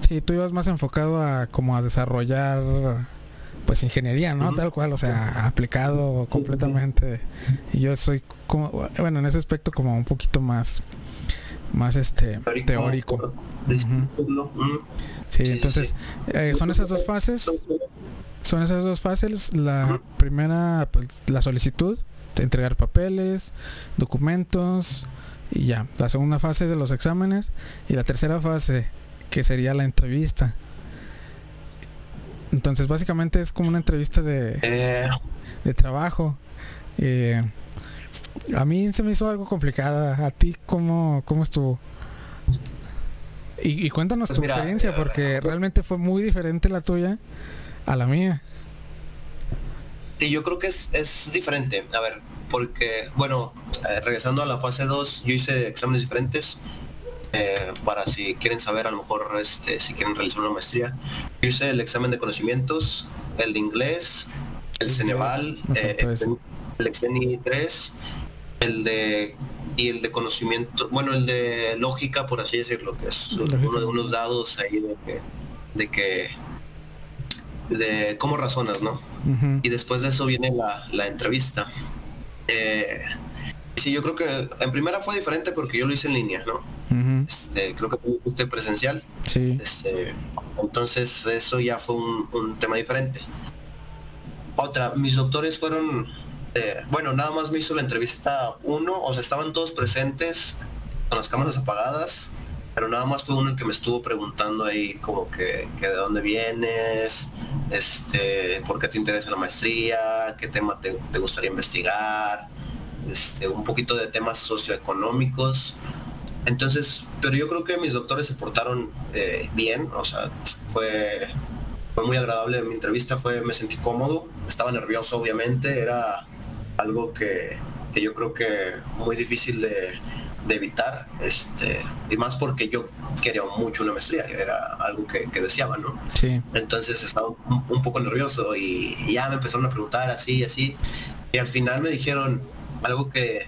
Sí, tú ibas más enfocado a como a desarrollar pues ingeniería, ¿no? Tal cual, o sea, aplicado completamente. Y yo soy como, bueno, en ese aspecto como un poquito más más este teórico. Sí, entonces eh, son esas dos fases. Son esas dos fases. La primera, pues, la solicitud, de entregar papeles, documentos y ya. La segunda fase de los exámenes y la tercera fase, que sería la entrevista. Entonces básicamente es como una entrevista de, eh. de trabajo. Eh, a mí se me hizo algo complicada. ¿A ti cómo, cómo estuvo? Y, cuéntanos pues tu experiencia, porque realmente fue muy diferente la tuya a la mía. Sí, yo creo que es, es diferente. A ver, porque, bueno, eh, regresando a la fase 2, yo hice exámenes diferentes. Eh, para si quieren saber, a lo mejor este, si quieren realizar una maestría. Yo hice el examen de conocimientos, el de inglés, el Ceneval, eh, el, Exeni 3 el de y el de conocimiento, bueno, el de lógica, por así decirlo, que es uno de unos dados ahí de que, de que de cómo razonas, ¿no? Y después de eso viene la, entrevista. Eh, sí, yo creo que en primera fue diferente porque yo lo hice en línea, ¿no? este, creo que fue presencial. Sí. Este, entonces eso ya fue un, tema diferente. Otra, mis doctores fueron, bueno, nada más me hizo la entrevista uno, o sea, estaban todos presentes con las cámaras apagadas, pero nada más fue uno el que me estuvo preguntando ahí como que, de dónde vienes, este, por qué te interesa la maestría, qué tema te, gustaría investigar, este, un poquito de temas socioeconómicos. Entonces, pero yo creo que mis doctores se portaron eh, bien, o sea, fue, fue muy agradable mi entrevista, fue, me sentí cómodo, estaba nervioso obviamente, era algo que, que yo creo que muy difícil de, de evitar, este, y más porque yo quería mucho una maestría, era algo que, deseaba, ¿no? Sí. Entonces estaba un, poco nervioso y, ya me empezaron a preguntar así y así, y al final me dijeron algo que,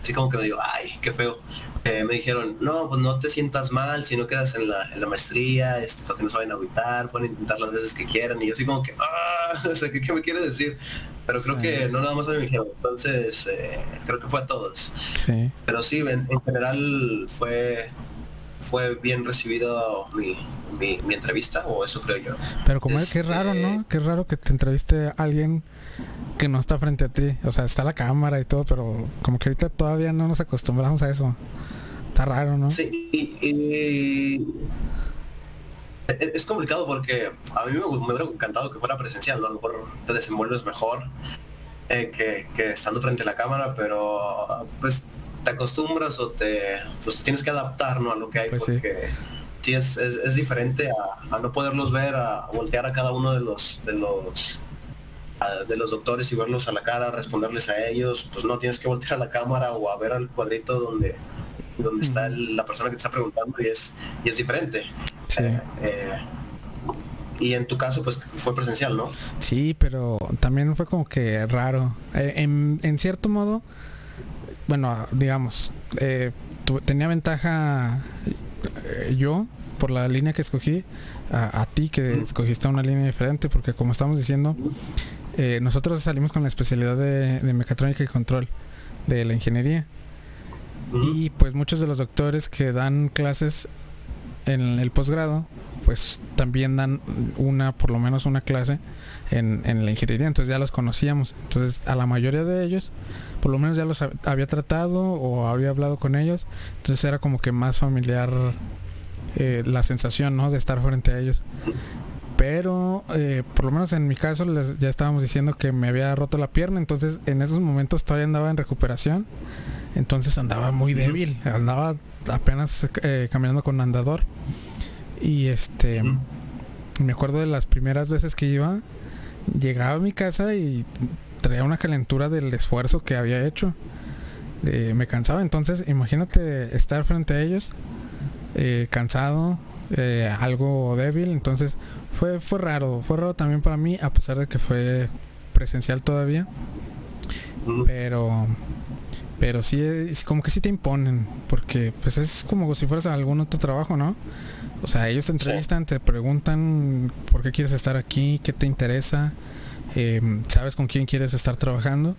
así como que me digo, ay, qué feo. Eh, me dijeron, no, pues no te sientas mal si no quedas en la, en la maestría, este, para que no se vayan a agüitar, pueden intentar las veces que quieran. Y yo así como que, ah, o sea, ¿qué, ¿qué, me quiere decir? Pero creo que no nada más a dijeron, entonces eh, creo que fue a todos. Sí. Pero sí, en, general fue fue bien recibido mi, mi, entrevista, o eso creo yo. Pero como es, que raro, ¿no? Este qué raro que te entreviste a alguien que no está frente a ti. O sea, está la cámara y todo, pero como que ahorita todavía no nos acostumbramos a eso. Está raro, ¿no? Sí, y, es complicado porque a mí me, hubiera encantado que fuera presencial, ¿no? A lo mejor te desenvuelves mejor eh, que, estando frente a la cámara, pero pues te acostumbras o te, pues, tienes que adaptar ¿no? a lo que hay pues porque sí, es, es, diferente a, no poderlos ver, a, voltear a cada uno de los de los de los doctores y verlos a la cara, responderles a ellos, pues no tienes que voltear a la cámara o a ver al cuadrito donde donde está la persona que te está preguntando y es, y es diferente. Eh, eh, y en tu caso, pues fue presencial, ¿no? Sí, pero también fue como que raro. Eh, en, cierto modo, bueno, digamos, tenía ventaja yo por la línea que escogí, a, ti que escogiste una línea diferente, porque como estamos diciendo, nosotros salimos con la especialidad de, de mecatrónica y control de la ingeniería. Y pues muchos de los doctores que dan clases en el posgrado, pues también dan una, por lo menos una clase en, la ingeniería, entonces ya los conocíamos. Entonces a la mayoría de ellos, por lo menos ya los había tratado o había hablado con ellos, entonces era como que más familiar eh, la sensación, ¿no? De estar frente a ellos. Pero eh, por lo menos en mi caso les, ya estábamos diciendo que me había roto la pierna, entonces en esos momentos todavía andaba en recuperación entonces andaba muy débil, andaba apenas eh, caminando con andador. Y este, me acuerdo de las primeras veces que iba, llegaba a mi casa y traía una calentura del esfuerzo que había hecho. me cansaba, entonces imagínate estar frente a ellos, eh, cansado, algo débil, entonces fue, fue raro, fue raro también para mí, a pesar de que fue presencial todavía. Pero pero sí es como que sí te imponen, porque pues es como si fueras a algún otro trabajo, ¿no? O sea, ellos te entrevistan, te preguntan por qué quieres estar aquí, qué te interesa, em, sabes con quién quieres estar trabajando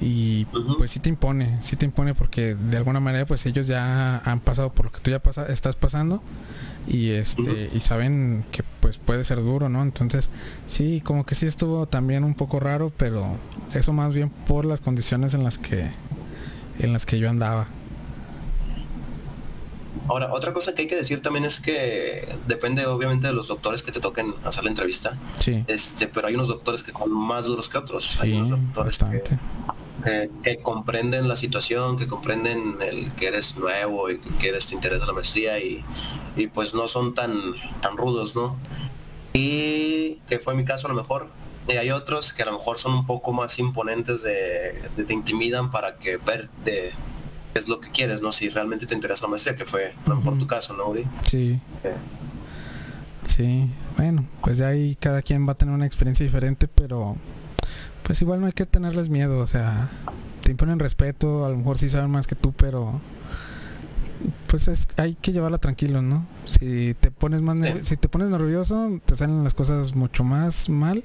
y pues sí te impone, sí te impone porque de alguna manera pues ellos ya han pasado por lo que tú ya pasa, estás pasando y este y saben que pues puede ser duro, ¿no? Entonces sí, como que sí estuvo también un poco raro, pero eso más bien por las condiciones en las que en las que yo andaba. Ahora, otra cosa que hay que decir también es que depende obviamente de los doctores que te toquen hacer la entrevista. Sí. Este, pero hay unos doctores que son más duros que otros. hay unos doctores que, comprenden la situación, que comprenden el que eres nuevo y que eres te interesa la maestría y, y pues no son tan, tan rudos, ¿no? Y que fue mi caso a lo mejor, y hay otros que a lo mejor son un poco más imponentes de, te intimidan para que ver de qué es lo que quieres, ¿no? Si realmente te interesa la maestría, que fue a lo mejor tu caso, ¿no, Sí. Sí, bueno, pues ya ahí cada quien va a tener una experiencia diferente, pero pues igual no hay que tenerles miedo, o sea, te imponen respeto, a lo mejor sí saben más que tú, pero pues es, hay que llevarla tranquilo, ¿no? Si te pones más si te pones nervioso, te salen las cosas mucho más mal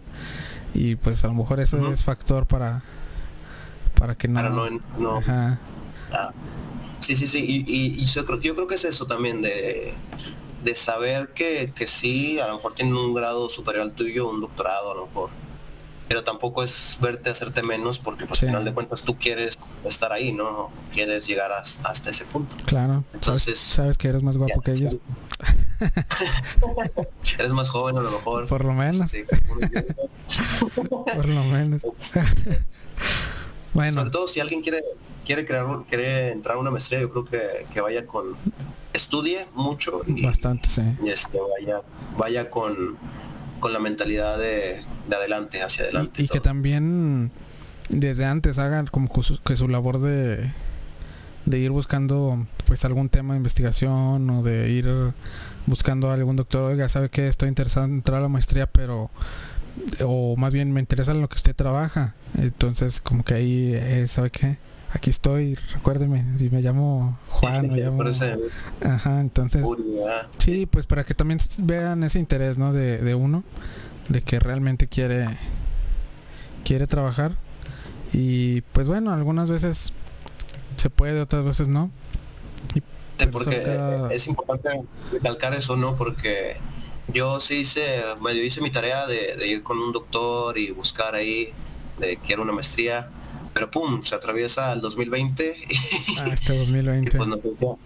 y pues a lo mejor eso es factor para para que no, no, ah. Sí, sí, sí, y, yo, creo, yo creo que es eso también, de, de saber que, que sí, a lo mejor tienen un grado superior al tuyo, un doctorado a lo mejor, pero tampoco es verte hacerte menos porque pues, al final de cuentas tú quieres estar ahí, ¿no? Quieres llegar hasta ese punto. Claro. Entonces, sabes, que eres más guapo que ellos. eres más joven a lo mejor. Por lo menos. Por lo menos. bueno. Sobre todo si alguien quiere quiere crear quiere entrar a una maestría, yo creo que, que vaya con estudie mucho y, bastante, sí. y este, vaya vaya con con la mentalidad de, adelante, hacia adelante. Y, que también desde antes hagan como que su, labor de, de ir buscando pues algún tema de investigación o de ir buscando a algún doctor, oiga, sabe que estoy interesado en entrar a la maestría, pero o más bien me interesa en lo que usted trabaja. Entonces, como que ahí, eh, ¿sabe qué? Aquí estoy, recuérdeme, y me llamo Juan, me llamo... Ajá, entonces... Sí, pues para que también vean ese interés, ¿no? De, de uno, de que realmente quiere, quiere trabajar. Y pues bueno, algunas veces se puede, otras veces no. Y porque es importante recalcar eso, ¿no? Porque yo sí hice, medio hice mi tarea de, de ir con un doctor y buscar ahí de quiero una maestría pero pum, se atraviesa el 2020. Ah, este 2020.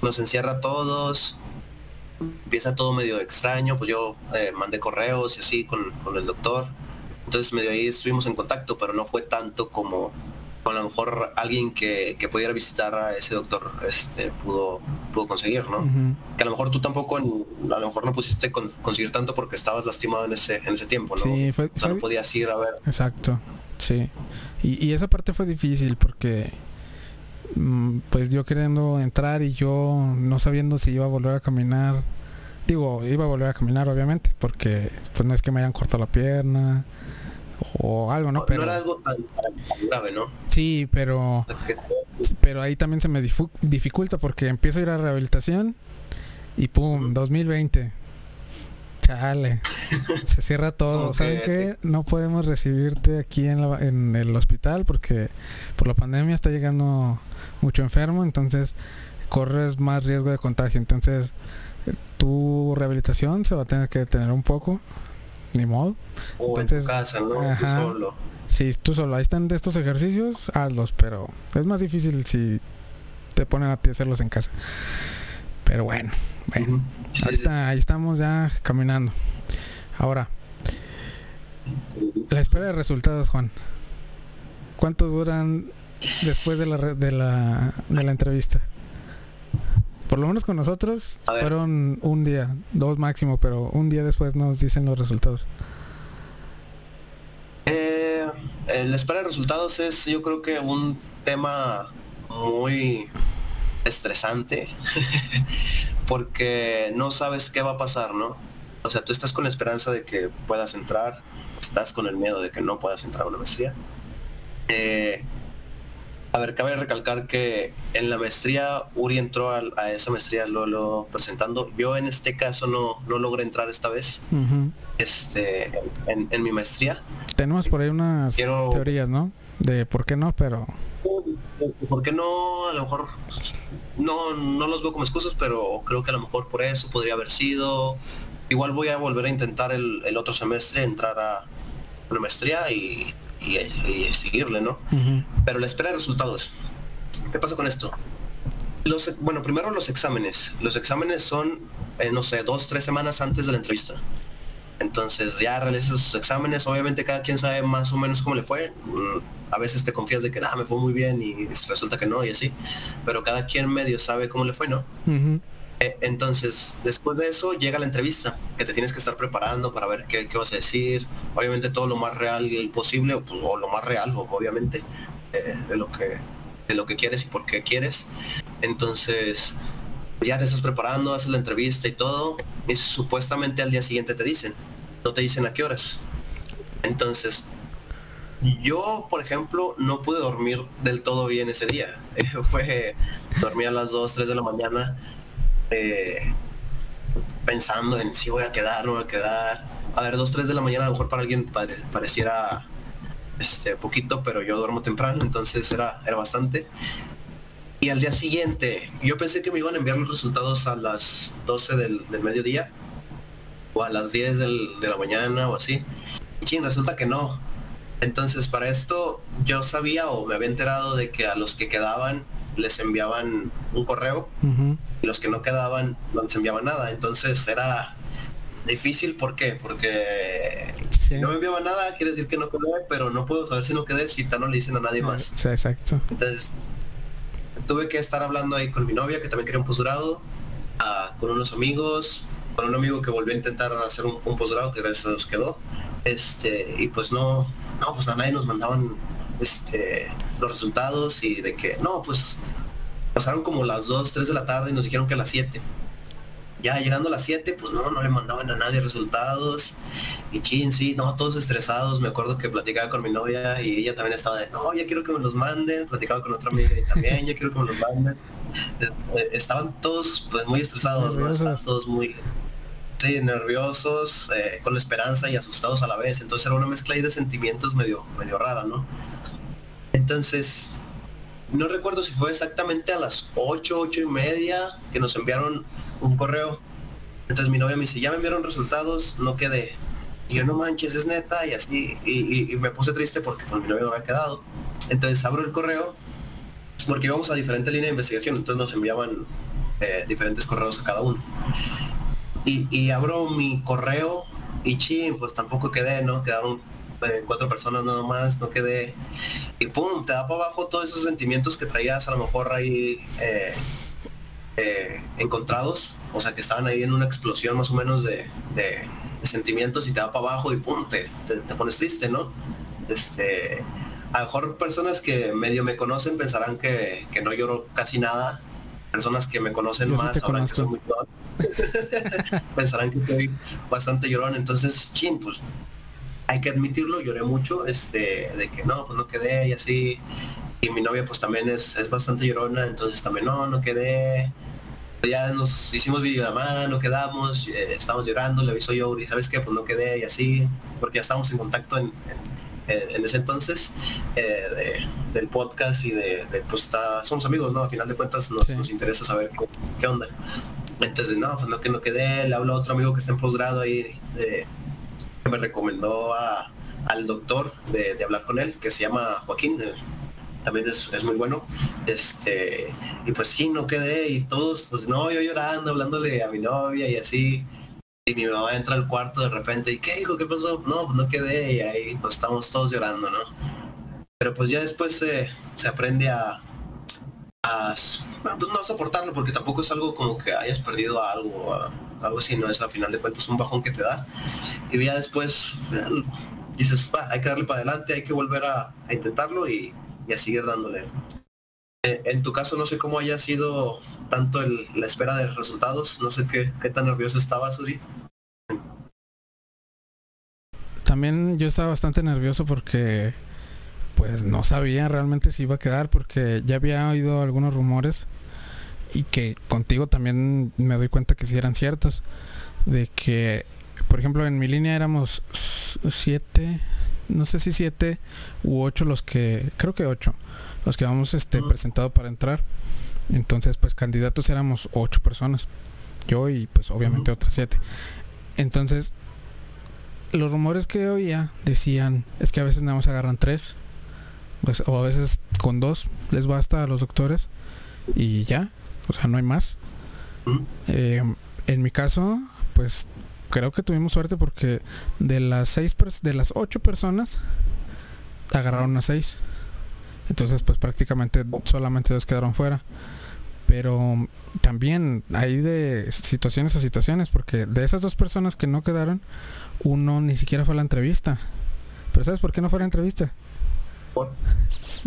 Pues nos, encierra a todos, empieza todo medio extraño, pues yo eh, mandé correos y así con, el doctor. Entonces medio ahí estuvimos en contacto, pero no fue tanto como a lo mejor alguien que, pudiera visitar a ese doctor este pudo pudo conseguir, ¿no? Que a lo mejor tú tampoco a lo mejor no pusiste conseguir tanto porque estabas lastimado en ese en ese tiempo, ¿no? Sí, fue, no podías ir a ver. Exacto. Sí. Y, esa parte fue difícil porque mm, pues yo queriendo entrar y yo no sabiendo si iba a volver a caminar. Digo, iba a volver a caminar obviamente, porque pues no es que me hayan cortado la pierna o algo, ¿no? Pero, no era algo tan, grave, ¿no? Sí, pero pero ahí también se me dificulta porque empiezo a ir a rehabilitación y pum, 2020 Chale. Se cierra todo. ¿Saben qué? No podemos recibirte aquí en, en el hospital porque por la pandemia está llegando mucho enfermo, entonces corres más riesgo de contagio. Entonces, tu rehabilitación se va a tener que detener un poco. Ni modo. O entonces, en casa, ¿no? Tú solo. Sí, tú solo. Ahí están de estos ejercicios, hazlos, pero es más difícil si te ponen a ti hacerlos en casa. Pero bueno, bueno. ahorita ahí estamos ya caminando. Ahora, la espera de resultados, Juan. ¿Cuánto duran después de la, de la, de la entrevista? Por lo menos con nosotros fueron un día, dos máximo, pero un día después nos dicen los resultados. Eh, la espera de resultados es yo creo que un tema muy estresante porque no sabes qué va a pasar, ¿no? O sea, tú estás con la esperanza de que puedas entrar, estás con el miedo de que no puedas entrar a una maestría. Eh, a ver, cabe recalcar que en la maestría Uri entró a, esa maestría lo, presentando. Yo en este caso no, no logré entrar esta vez este, en, mi maestría. Tenemos por ahí unas teorías, ¿no? De por qué no, pero porque no, a lo mejor no, no los veo como excusas, pero creo que a lo mejor por eso podría haber sido. Igual voy a volver a intentar el, otro semestre, entrar a una maestría y, seguirle, ¿no? Pero la espera de resultados. ¿Qué pasa con esto? Los, bueno, primero los exámenes. Los exámenes son, eh, no sé, dos, tres semanas antes de la entrevista. Entonces ya realizas sus exámenes, obviamente cada quien sabe más o menos cómo le fue. Mm, a veces te confías de que nada, ah, me fue muy bien y resulta que no y así. Pero cada quien medio sabe cómo le fue, ¿no? E, entonces, después de eso llega la entrevista, que te tienes que estar preparando para ver qué, vas a decir. Obviamente todo lo más real posible, o, pues, lo más real, obviamente, eh, de lo que de lo que quieres y por qué quieres. Entonces, ya te estás preparando, haces la entrevista y todo, y supuestamente al día siguiente te dicen, no te dicen a qué horas. Entonces, yo, por ejemplo, no pude dormir del todo bien ese día. Fue dormir a las 2, 3 de la mañana eh, pensando en si voy a quedar, no voy a quedar. A ver, 2, 3 de la mañana a lo mejor para alguien pareciera este, poquito, pero yo duermo temprano, entonces era, era bastante. Y al día siguiente, yo pensé que me iban a enviar los resultados a las 12 del, mediodía o a las 10 de la mañana o así. Y resulta que no. Entonces para esto yo sabía o me había enterado de que a los que quedaban les enviaban un correo y los que no quedaban no les enviaban nada. Entonces era difícil, ¿por qué? Porque si no me enviaba nada quiere decir que no quedé, pero no puedo saber si no quedé si no le dicen a nadie más. Sí, exacto. Entonces tuve que estar hablando ahí con mi novia, que también quería un posgrado, ah, con unos amigos, con un amigo que volvió a intentar hacer un, posgrado, que gracias a Dios quedó. Este, y pues no, no, pues a nadie nos mandaban este, los resultados y de que, no, pues pasaron como las 2, 3 de la tarde y nos dijeron que a las 7 ya llegando a las 7, pues no, no le mandaban a nadie resultados. Y chin, sí, no, todos estresados. Me acuerdo que platicaba con mi novia y ella también estaba de, no, ya quiero que me los manden. Platicaba con otra amiga y también, ya quiero que me los manden. Estaban todos pues muy estresados, ¿no? Estaban todos muy sí, nerviosos, eh, con esperanza y asustados a la vez. Entonces era una mezcla ahí de sentimientos medio, medio rara, ¿no? Entonces, no recuerdo si fue exactamente a las 8, 8 y media que nos enviaron un correo. Entonces mi novia me dice, ya me enviaron resultados, no quedé. Y yo no manches, es neta, y así, y, me puse triste porque con mi novia no había quedado. Entonces abro el correo, porque íbamos a diferente línea de investigación, entonces nos enviaban eh, diferentes correos a cada uno. Y, abro mi correo y ching, pues tampoco quedé, ¿no? Quedaron eh, cuatro personas nada más, no quedé. Y pum, te da para abajo todos esos sentimientos que traías a lo mejor ahí eh, eh, encontrados, o sea que estaban ahí en una explosión más o menos de, sentimientos y te da para abajo y pum, te, pones triste, ¿no? Este, a lo mejor personas que medio me conocen pensarán que, no lloro casi nada. Personas que me conocen más sabrán que soy muy llorón. pensarán que estoy bastante llorón. Entonces, chin, pues hay que admitirlo, lloré mucho, este, de que no, pues no quedé y así. Y mi novia pues también es, es bastante llorona, entonces también no, no quedé ya nos hicimos videollamada, no quedamos, eh, estábamos llorando, le avisó yo, y sabes qué, pues no quedé y así, porque ya estábamos en contacto en, en, ese entonces eh, del podcast y de, pues está, somos amigos, ¿no? A final de cuentas nos, nos interesa saber qué, onda. Entonces, no, pues no que no quedé, le hablo a otro amigo que está en posgrado ahí, que me recomendó a, al doctor de, de, hablar con él, que se llama Joaquín, también es, es, muy bueno. Este, y pues sí, no quedé y todos, pues no, yo llorando, hablándole a mi novia y así. Y mi mamá entra al cuarto de repente y ¿qué hijo? ¿Qué pasó? No, pues no quedé y ahí pues estamos todos llorando, ¿no? Pero pues ya después se, se aprende a, a pues, no soportarlo porque tampoco es algo como que hayas perdido algo, algo así, no es a final de cuentas un bajón que te da. Y ya después dices, hay que darle para adelante, hay que volver a, a intentarlo y y a seguir dándole. Eh, en tu caso no sé cómo haya sido tanto la espera de resultados, no sé qué, qué tan nervioso estabas, Uri. También yo estaba bastante nervioso porque pues no sabía realmente si iba a quedar porque ya había oído algunos rumores y que contigo también me doy cuenta que sí eran ciertos. De que, por ejemplo, en mi línea éramos siete, no sé si siete u ocho los que, creo que ocho, los que vamos este, presentado para entrar. Entonces, pues candidatos éramos ocho personas. Yo y pues obviamente otras siete. Entonces, los rumores que oía decían, es que a veces nada más agarran tres, pues, o a veces con dos les basta a los doctores y ya, o sea, no hay más. Eh, en mi caso, pues creo que tuvimos suerte porque de las seis de las ocho personas agarraron a seis. Entonces pues prácticamente solamente dos quedaron fuera. Pero también hay de situaciones a situaciones porque de esas dos personas que no quedaron, uno ni siquiera fue a la entrevista. Pero ¿sabes por qué no fue a la entrevista?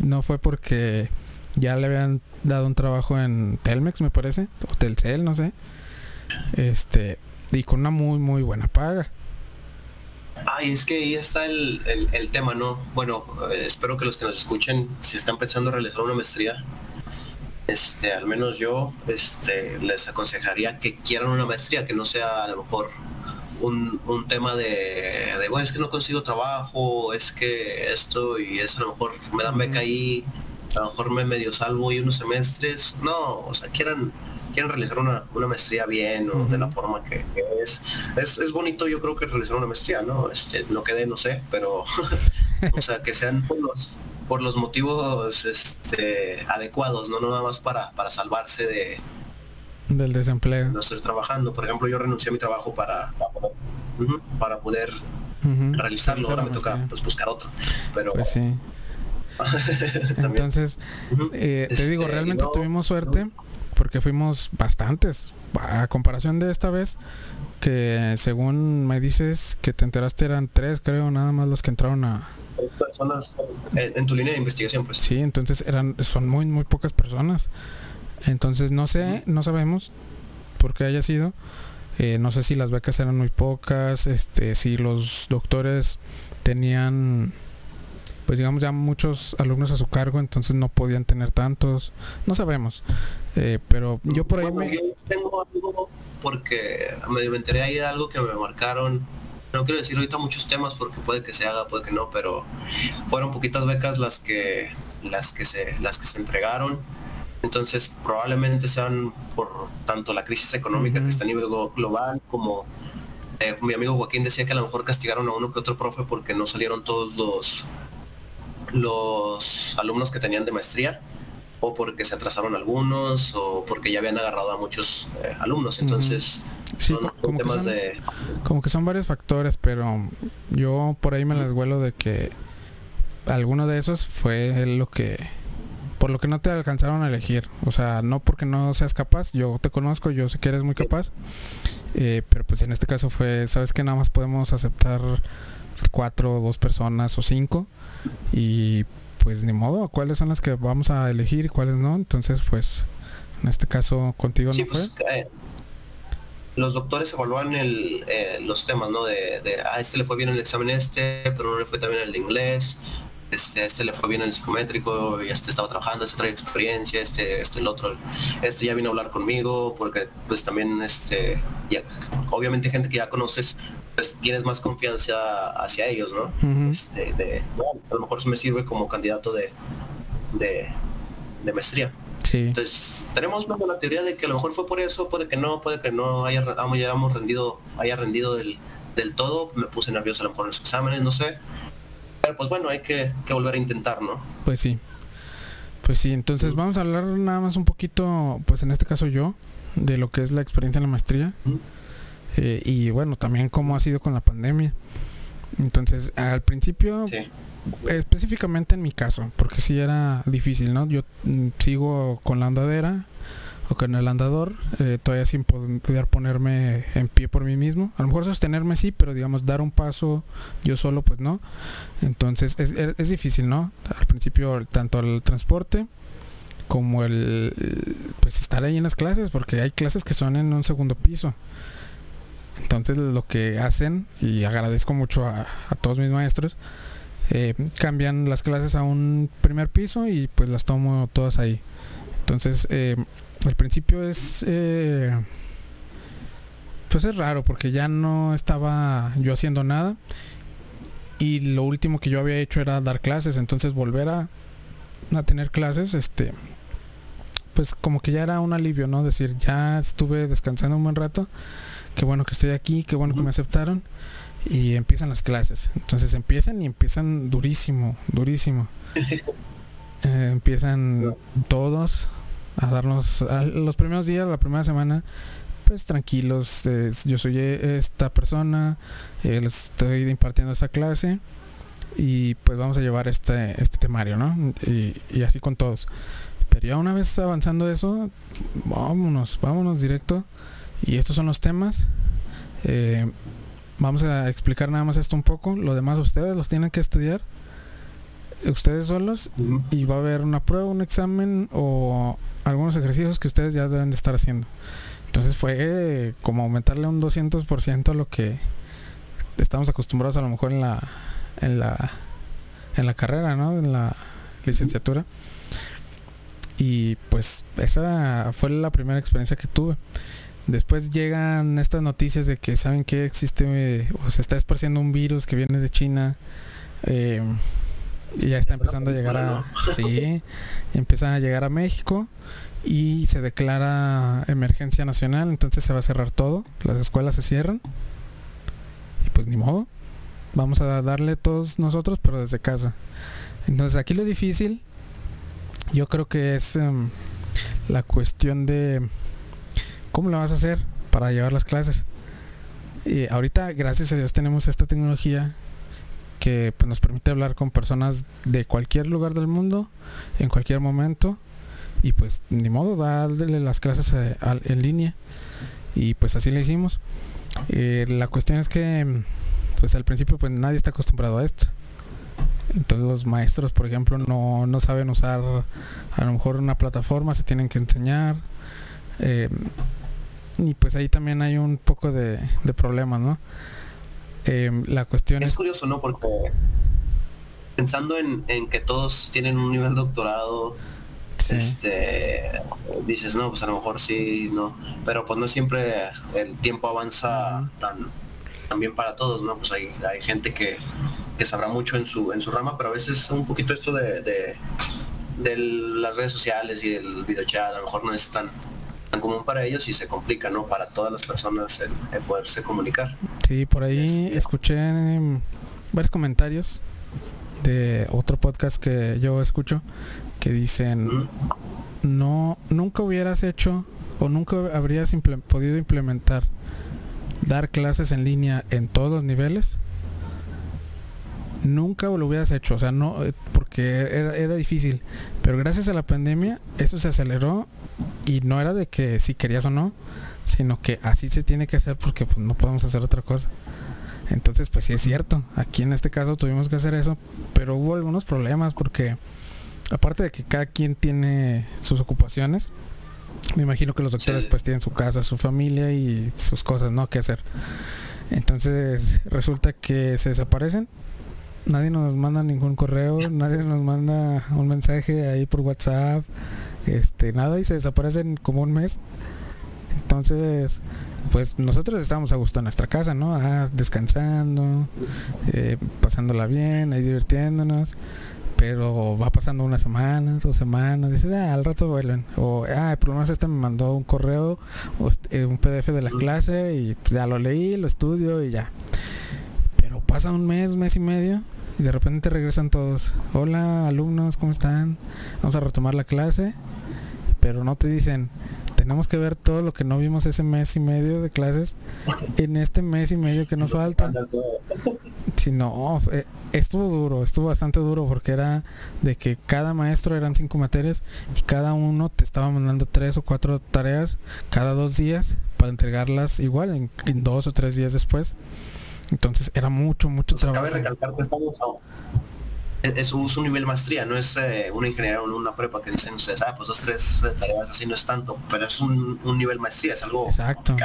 No fue porque ya le habían dado un trabajo en Telmex, me parece, o Telcel, no sé. Este, y con una muy, muy buena paga. Ay, es que ahí está el, tema, ¿no? Bueno, eh, espero que los que nos escuchen, si están pensando realizar una maestría, este, al menos yo, este, les aconsejaría que quieran una maestría, que no sea a lo mejor un, tema de, de, bueno, es que no consigo trabajo, es que esto y eso a lo mejor me dan beca ahí, a lo mejor me medio salvo y unos semestres. No, o sea, quieran quieren realizar una, maestría bien o de la forma que, es. es. bonito yo creo que realizar una maestría, ¿no? Este, lo que dé, no sé, pero o sea, que sean los, por los motivos este, adecuados, ¿no? No nada más para, para salvarse de del desempleo. No estar trabajando. Por ejemplo, yo renuncié a mi trabajo para, para poder, realizarlo. Ahora me toca pues, buscar otro. Pero pues sí. Entonces, eh, te digo, este, realmente tuvimos suerte porque fuimos bastantes. A comparación de esta vez, que según me dices que te enteraste eran tres, creo, nada más los que entraron a... Personas en, tu línea de investigación, pues. Sí, entonces eran, son muy, muy pocas personas. Entonces no sé, no sabemos por qué haya sido. Eh, no sé si las becas eran muy pocas, este, si los doctores tenían pues digamos ya muchos alumnos a su cargo, entonces no podían tener tantos, no sabemos, eh, pero yo por ahí me... tengo algo porque me enteré ahí de algo que me marcaron, no quiero decir ahorita muchos temas porque puede que se haga, puede que no, pero fueron poquitas becas las que las que se las que se entregaron. Entonces probablemente sean por tanto la crisis económica que está a nivel global como eh, mi amigo Joaquín decía que a lo mejor castigaron a uno que otro profe porque no salieron todos los los alumnos que tenían de maestría o porque se atrasaron algunos o porque ya habían agarrado a muchos eh, alumnos. Entonces son, como, que son, de como que son varios factores pero yo por ahí me les vuelo de que alguno de esos fue lo que por lo que no te alcanzaron a elegir o sea no porque no seas capaz yo te conozco yo sé que eres muy capaz eh, pero pues en este caso fue sabes que nada más podemos aceptar cuatro o dos personas o cinco y pues ni modo, cuáles son las que vamos a elegir y cuáles no. Entonces, pues en este caso contigo no pues, fue. Los doctores evalúan el, eh, los temas, ¿no? De, de, a este le fue bien el examen este, pero no le fue también el de inglés. Este, este le fue bien el psicométrico, y este estaba trabajando, este trae experiencia, este, este el otro, este ya vino a hablar conmigo, porque pues también este, ya, obviamente gente que ya conoces, pues tienes más confianza hacia ellos, ¿no? Este, de, a lo mejor me sirve como candidato de, de, maestría. Sí. Entonces, tenemos la teoría de que a lo mejor fue por eso, puede que no, puede que no haya, hayamos rendido, haya rendido del, del todo, me puse nervioso a lo mejor en los exámenes, no sé. Pero pues bueno, hay que, volver a intentar, ¿no? Pues sí. Pues sí, entonces vamos a hablar nada más un poquito, pues en este caso yo, de lo que es la experiencia en la maestría. Eh, y bueno, también cómo ha sido con la pandemia. Entonces, al principio, específicamente en mi caso, porque sí era difícil, ¿no? Yo mm, sigo con la andadera o con el andador, eh, todavía sin poder ponerme en pie por mí mismo. A lo mejor sostenerme sí, pero digamos dar un paso yo solo, pues no. Entonces es, es difícil, ¿no? Al principio tanto el transporte como el pues estar ahí en las clases, porque hay clases que son en un segundo piso. Entonces lo que hacen, y agradezco mucho a, todos mis maestros, eh, cambian las clases a un primer piso y pues las tomo todas ahí. Entonces, eh, al principio es... Eh, pues es raro porque ya no estaba yo haciendo nada y lo último que yo había hecho era dar clases, entonces volver a, a tener clases, este, pues como que ya era un alivio, ¿no? Decir, ya estuve descansando un buen rato qué bueno que estoy aquí, qué bueno que me aceptaron. Y empiezan las clases. Entonces empiezan y empiezan durísimo, durísimo. Eh, empiezan todos a darnos los primeros días, la primera semana, pues tranquilos. yo soy esta persona, eh, les estoy impartiendo esta clase y pues vamos a llevar este, este temario, ¿no? Y, y así con todos. Pero ya una vez avanzando eso, vámonos, vámonos directo y estos son los temas. Eh, vamos a explicar nada más esto un poco. Lo demás ustedes los tienen que estudiar. Ustedes solos. Y va a haber una prueba, un examen o algunos ejercicios que ustedes ya deben de estar haciendo. Entonces fue como aumentarle un 200% a lo que estamos acostumbrados a lo mejor en la en la en la carrera, ¿no? En la licenciatura. Y pues esa fue la primera experiencia que tuve. Después llegan estas noticias de que saben que existe o se está esparciendo un virus que viene de China. Eh, Y ya está empezando a llegar a... Sí, empiezan a llegar a México y se declara emergencia nacional, entonces se va a cerrar todo, las escuelas se cierran y pues ni modo, vamos a darle todos nosotros, pero desde casa. Entonces aquí lo difícil, yo creo que es em, la cuestión de cómo lo vas a hacer para llevar las clases. Y ahorita, gracias a Dios, tenemos esta tecnología que pues, nos permite hablar con personas de cualquier lugar del mundo, en cualquier momento. Y pues ni modo darle las clases eh, en línea. Y pues así le hicimos. Eh, la cuestión es que pues al principio pues nadie está acostumbrado a esto. Entonces los maestros por ejemplo no, no saben usar a lo mejor una plataforma se tienen que enseñar. Eh, y pues ahí también hay un poco de, de problemas no la cuestión es, es curioso no porque pensando en, en que todos tienen un nivel doctorado este dices no pues a lo mejor sí no pero pues no siempre el tiempo avanza tan también para todos no pues hay, hay gente que, que, sabrá mucho en su en su rama pero a veces un poquito esto de, de, las redes sociales y el videochat a lo mejor no es tan tan común para ellos y se complica no para todas las personas el, poderse comunicar. Sí por ahí escuché varios comentarios de otro podcast que yo escucho que dicen no nunca hubieras hecho o nunca habrías podido implementar dar clases en línea en todos los niveles. Nunca lo hubieras hecho o sea no eh, porque era, difícil. Pero gracias a la pandemia eso se aceleró y no era de que si querías o no sino que así se tiene que hacer porque pues, no podemos hacer otra cosa entonces pues sí es cierto aquí en este caso tuvimos que hacer eso pero hubo algunos problemas porque aparte de que cada quien tiene sus ocupaciones, me imagino que los doctores pues tienen su casa, su familia y sus cosas, ¿no? Que hacer. Entonces resulta que se desaparecen. Nadie nos manda ningún correo, nadie nos manda un mensaje ahí por WhatsApp, este, nada y se desaparecen como un mes. Entonces, pues nosotros estábamos a gusto en nuestra casa, ¿no? Ah, descansando, eh, pasándola bien, ahí divirtiéndonos pero va pasando una semana, dos semanas, dice, ah, al rato vuelven. O, ah, por lo menos este me mandó un correo, o este, un PDF de la clase y pues, ya lo leí, lo estudio y ya. Pero pasa un mes, mes y medio y de repente regresan todos. Hola, alumnos, ¿cómo están? Vamos a retomar la clase, pero no te dicen, tenemos que ver todo lo que no vimos ese mes y medio de clases en este mes y medio que nos falta. Si no, eh, estuvo duro, estuvo bastante duro porque era de que cada maestro eran cinco materias y cada uno te estaba mandando tres o cuatro tareas cada dos días para entregarlas igual en, dos o tres días después. Entonces era mucho, mucho trabajo. Cabe recalcar que estamos es, un nivel maestría, no es eh, una ingeniería o una prepa que dicen ustedes, ah, pues dos, tres tareas así no es tanto, pero es un, nivel maestría, es algo exacto,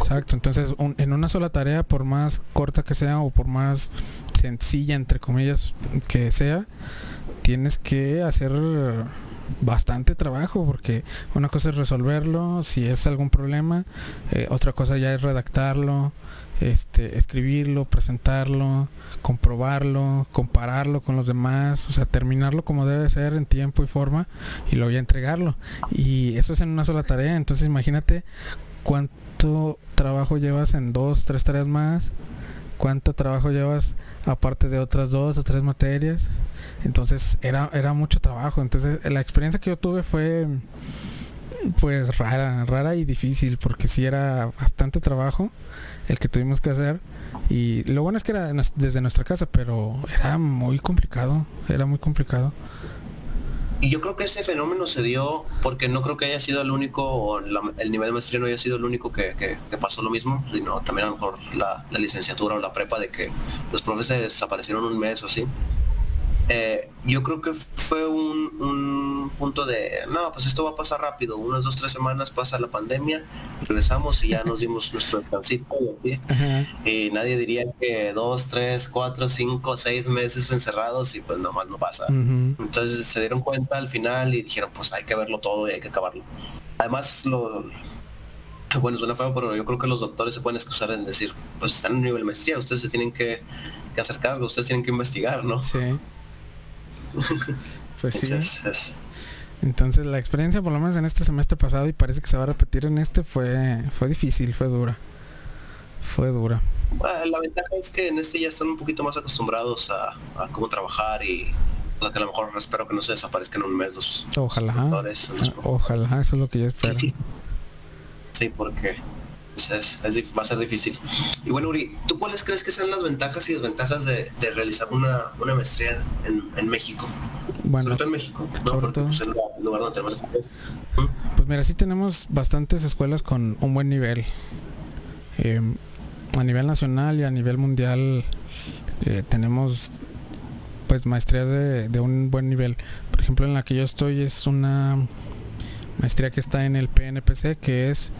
Exacto, entonces en una sola tarea, por más corta que sea o por más sencilla, entre comillas, que sea, tienes que hacer bastante trabajo porque una cosa es resolverlo si es algún problema eh, otra cosa ya es redactarlo este, escribirlo, presentarlo, comprobarlo, compararlo con los demás, o sea, terminarlo como debe ser en tiempo y forma y luego ya entregarlo. Y eso es en una sola tarea, entonces imagínate cuánto trabajo llevas en dos, tres tareas más, cuánto trabajo llevas aparte de otras dos o tres materias. Entonces era, era mucho trabajo. Entonces la experiencia que yo tuve fue pues rara, rara y difícil, porque si era bastante trabajo el que tuvimos que hacer. Y lo bueno es que era desde nuestra casa, pero era muy complicado, era muy complicado. Y yo creo que este fenómeno se dio porque no creo que haya sido el único, o el nivel de maestría no haya sido el único que, pasó lo mismo, sino también a lo mejor la, la, licenciatura o la prepa de que los profes desaparecieron un mes o así. Eh, yo creo que fue un, punto de, no, pues esto va a pasar rápido, unas dos, tres semanas pasa la pandemia, regresamos y ya nos dimos nuestro descansito y nadie diría que dos, tres, cuatro, cinco, seis meses encerrados y pues nomás no pasa. Entonces se dieron cuenta al final y dijeron, pues hay que verlo todo y hay que acabarlo. Además, lo, bueno, suena feo, pero yo creo que los doctores se pueden excusar en decir, pues están en nivel de maestría, ustedes se tienen que, que hacer cargo, ustedes tienen que investigar, ¿no? Sí. pues sí. Entonces la experiencia, por lo menos en este semestre pasado, y parece que se va a repetir en este, fue, fue difícil, fue dura. Fue dura. la ventaja es que en este ya están un poquito más acostumbrados a, cómo trabajar y que a lo mejor espero que no se desaparezcan en un mes los Ojalá. Ojalá, eso es lo que yo espero. Sí, porque va a ser difícil. Y bueno, Uri, ¿tú cuáles crees que sean las ventajas y desventajas de, realizar una, maestría en, México? Bueno, sobre todo en México, ¿no? pues, el lugar donde tenemos... Pues mira, sí tenemos bastantes escuelas con un buen nivel. Em, a nivel nacional y a nivel mundial eh, tenemos pues maestría de, de, un buen nivel. Por ejemplo, en la que yo estoy es una maestría que está en el PNPC, que es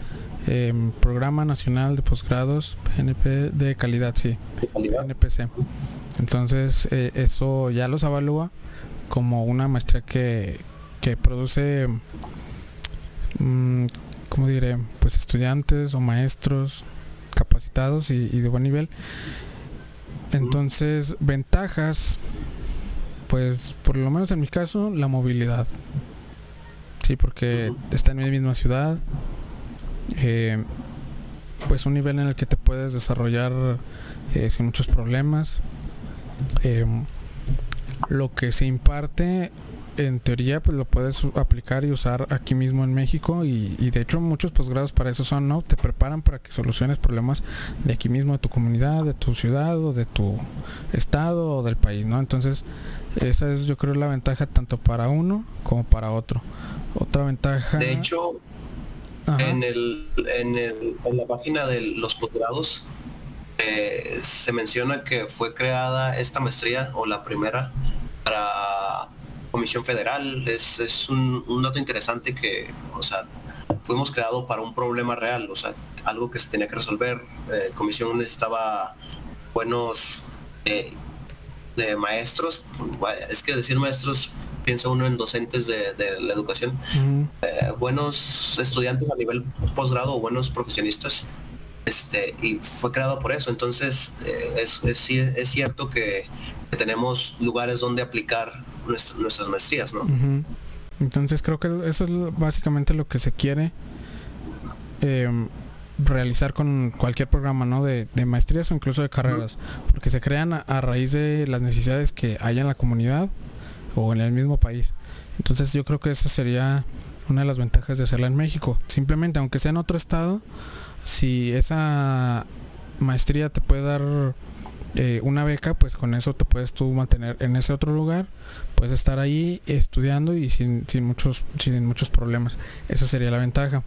Em, Programa Nacional de Posgrados PNP de calidad, sí. PNPC. Entonces eh, eso ya los evalúa como una maestría que, que produce, mm, ¿cómo diré? Pues estudiantes o maestros capacitados y, de buen nivel. Entonces, ventajas, pues por lo menos en mi caso, la movilidad. Sí, porque está en mi misma ciudad, eh, pues un nivel en el que te puedes desarrollar eh, sin muchos problemas. Eh, lo que se imparte en teoría pues lo puedes aplicar y usar aquí mismo en México y, de hecho muchos posgrados para eso son, ¿no? Te preparan para que soluciones problemas de aquí mismo, de tu comunidad, de tu ciudad o de tu estado o del país, ¿no? Entonces esa es yo creo la ventaja tanto para uno como para otro. Otra ventaja... De hecho, en, el, en, el, en la página de los posgrados eh, se menciona que fue creada esta maestría o la primera para Comisión Federal. Es, es un, dato interesante que, o sea, fuimos creados para un problema real, o sea, algo que se tenía que resolver. Eh, comisión necesitaba buenos eh, maestros, es que decir maestros piensa uno en docentes de, la educación, eh, buenos estudiantes a nivel posgrado buenos profesionistas, este, y fue creado por eso. Entonces, eh, es, es, cierto que, tenemos lugares donde aplicar nuestras maestrías, ¿no? Entonces, creo que eso es básicamente lo que se quiere. Em, realizar con cualquier programa ¿no? de, maestrías o incluso de carreras porque se crean a, raíz de las necesidades que hay en la comunidad o en el mismo país. Entonces yo creo que esa sería una de las ventajas de hacerla en México. Simplemente, aunque sea en otro estado, si esa maestría te puede dar eh, una beca, pues con eso te puedes tú mantener en ese otro lugar, puedes estar ahí estudiando y sin, sin muchos sin muchos problemas. Esa sería la ventaja.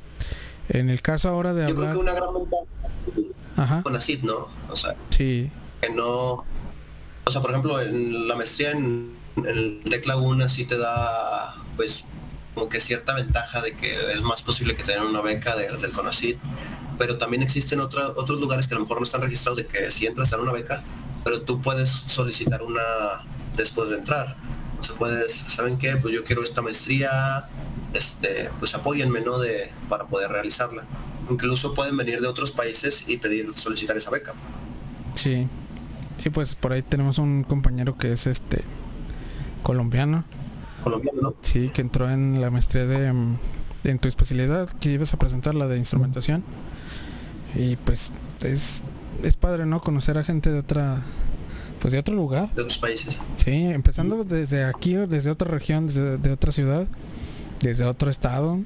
En el caso ahora de hablar... Creo que una gran ventaja con ACID, ¿no? O sea, sí. que no... O sea, por ejemplo, en la maestría en el TEC Laguna sí te da pues como que cierta ventaja de que es más posible que te una beca del CONACYT, pero también existen otros lugares que a lo mejor no están registrados de que si entras a una beca, pero tú puedes solicitar una después de entrar. O puedes, ¿saben qué? Pues yo quiero esta maestría, este, pues apóyenme, ¿no? De, para poder realizarla. Incluso pueden venir de otros países y pedir, solicitar esa beca. Sí, sí, pues por ahí tenemos un compañero que es este colombiano. Colombiano, Sí, que entró en la maestría de mm, en tu especialidad que ibas a presentar la de instrumentación. Y pues es es padre, ¿no? Conocer a gente de otra pues de otro lugar. De otros países. Sí, empezando desde aquí, desde otra región, desde de otra ciudad, desde otro estado,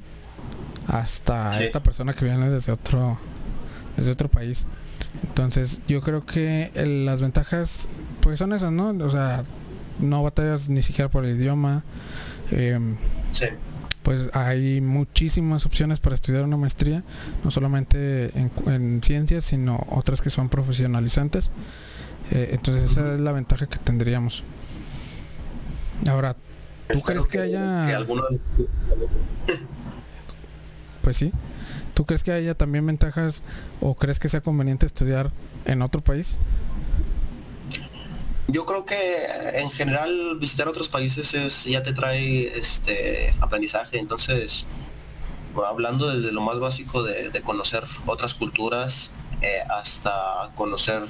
hasta esta persona que viene desde otro desde otro país. Entonces, yo creo que las ventajas pues son esas, ¿no? O sea, no batallas ni siquiera por el idioma. Em, pues hay muchísimas opciones para estudiar una maestría, no solamente en, ciencias, sino otras que son profesionalizantes. Eh, entonces esa es la ventaja que tendríamos. Ahora, ¿tú crees que, haya... Pues sí. ¿Tú crees que haya también ventajas o crees que sea conveniente estudiar en otro país? Yo creo que en general visitar otros países es, ya te trae este aprendizaje, entonces hablando desde lo más básico de, conocer otras culturas eh, hasta conocer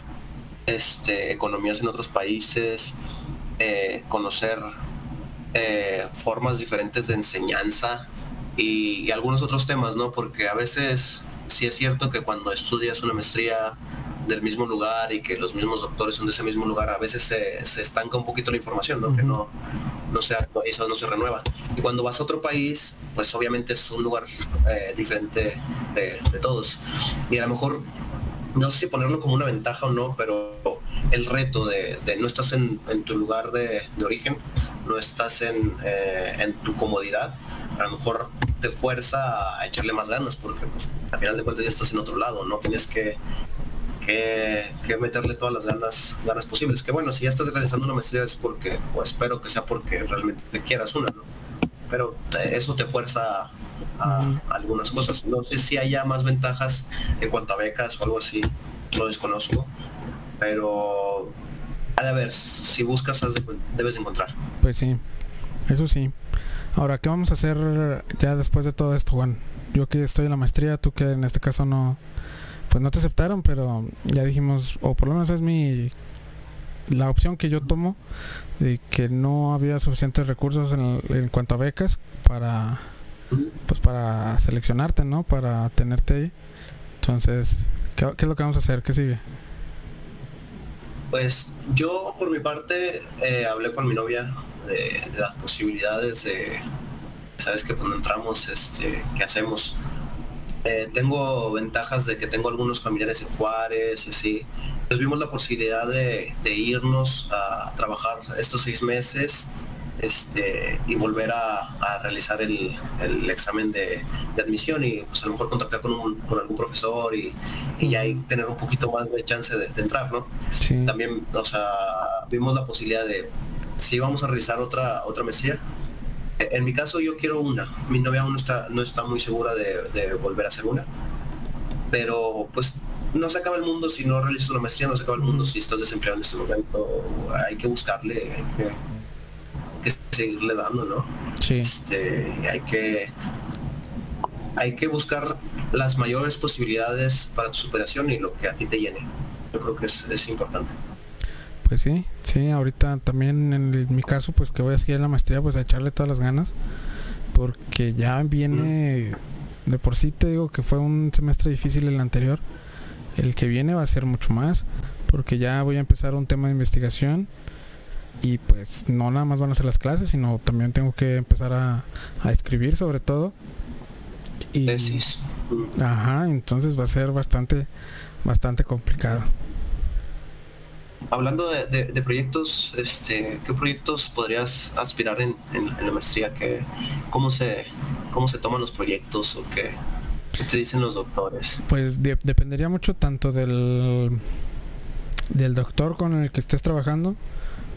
este, economías en otros países, eh, conocer eh, formas diferentes de enseñanza y, algunos otros temas, ¿no? Porque a veces sí es cierto que cuando estudias una maestría del mismo lugar y que los mismos doctores son de ese mismo lugar, a veces se, estanca un poquito la información, ¿no? Que no, no se actualiza, no se renueva. Y cuando vas a otro país, pues obviamente es un lugar eh, diferente de, todos. Y a lo mejor, no sé si ponerlo como una ventaja o no, pero el reto de, no estás en, tu lugar de, origen, no estás en, eh, en tu comodidad, a lo mejor te fuerza a echarle más ganas porque pues, al final de cuentas ya estás en otro lado, no tienes que, que, meterle todas las ganas, ganas posibles. Que bueno, si ya estás realizando una maestría es porque, o espero que sea porque realmente te quieras una, ¿no? Pero eso te fuerza a, algunas cosas. No sé si haya más ventajas en cuanto a becas o algo así, lo desconozco, pero a ver, si buscas debes encontrar. Pues sí, eso sí. Ahora, ¿qué vamos a hacer ya después de todo esto, Juan? Yo que estoy en la maestría, tú que en este caso no, pues no te aceptaron, pero ya dijimos, o por lo menos es mi la opción que yo tomo de que no había suficientes recursos en, cuanto a becas para pues para seleccionarte, ¿no? Para tenerte ahí. Entonces, ¿qué, es lo que vamos a hacer? ¿Qué sigue? Pues yo por mi parte eh, hablé con mi novia de, las posibilidades de, sabes que cuando entramos, este, ¿qué hacemos? Eh, tengo ventajas de que tengo algunos familiares en Juárez y así. Entonces vimos la posibilidad de, irnos a trabajar estos seis meses este, y volver a, realizar el, examen de, admisión y pues a lo mejor contactar con, algún profesor y, y ahí tener un poquito más de chance de, entrar, ¿no? También, o sea, vimos la posibilidad de si vamos a realizar otra otra maestría. En mi caso yo quiero una. Mi novia aún no está, no está muy segura de, volver a hacer una. Pero pues no se acaba el mundo si no realizas una maestría, no se acaba el mundo si estás desempleado en este momento. Hay que buscarle, hay que, seguirle dando, ¿no? Sí. Este, hay que hay que buscar las mayores posibilidades para tu superación y lo que a ti te llene. Yo creo que es, es importante. Pues sí, sí, ahorita también en mi caso, pues que voy a seguir la maestría, pues a echarle todas las ganas, porque ya viene, de por sí te digo que fue un semestre difícil el anterior, el que viene va a ser mucho más, porque ya voy a empezar un tema de investigación y pues no nada más van a ser las clases, sino también tengo que empezar a, a escribir sobre todo. Y, Ajá, entonces va a ser bastante, bastante complicado. Hablando de, proyectos, este, ¿qué proyectos podrías aspirar en, la maestría? ¿Qué, cómo, se, ¿Cómo se toman los proyectos o qué, te dicen los doctores? Pues dependería mucho tanto del, del doctor con el que estés trabajando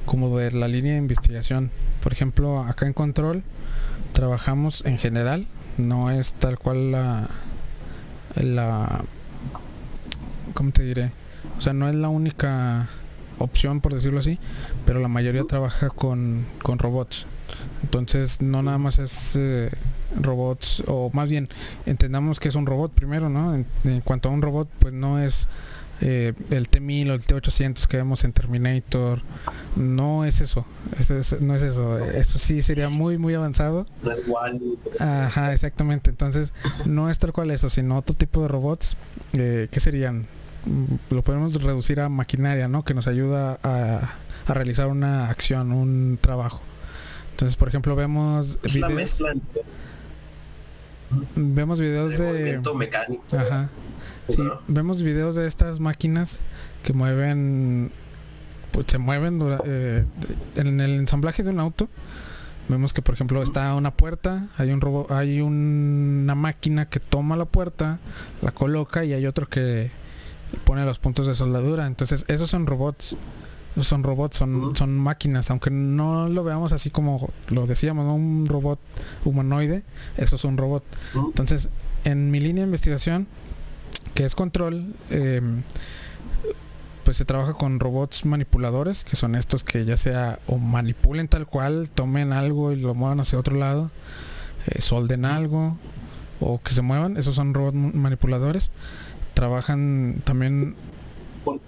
como de la línea de investigación. Por ejemplo, acá en Control trabajamos en general, no es tal cual la, la ¿cómo te diré? O sea, no es la única opción, por decirlo así, pero la mayoría trabaja con, con robots. Entonces, no nada más es eh, robots, o más bien, entendamos que es un robot primero, ¿no? En, cuanto a un robot, pues no es eh, el T-1000 o el T-800 que vemos en Terminator. No es eso. no es eso. Eso sí sería muy, muy avanzado. Ajá, exactamente. Entonces, no es tal cual eso, sino otro tipo de robots. Eh, que serían? Lo podemos reducir a maquinaria, ¿no? Que nos ayuda a, realizar una acción, un trabajo. Entonces, por ejemplo, vemos videos, vemos videos de, mecánico. Ajá. Sí, vemos videos de estas máquinas que mueven pues se mueven eh, en el ensamblaje de un auto. Vemos que por ejemplo está una puerta, hay un robo, hay una máquina que toma la puerta, la coloca y hay otro que pone los puntos de soldadura. Entonces, esos son robots. Esos son robots, son, son máquinas, aunque no lo veamos así como lo decíamos, un robot humanoide, eso es un robot. Entonces, en mi línea de investigación, que es control, em, pues se trabaja con robots manipuladores, que son estos que ya sea o manipulen tal cual, tomen algo y lo muevan hacia otro lado, eh, solden algo, o que se muevan, esos son robots manipuladores trabajan también... Por,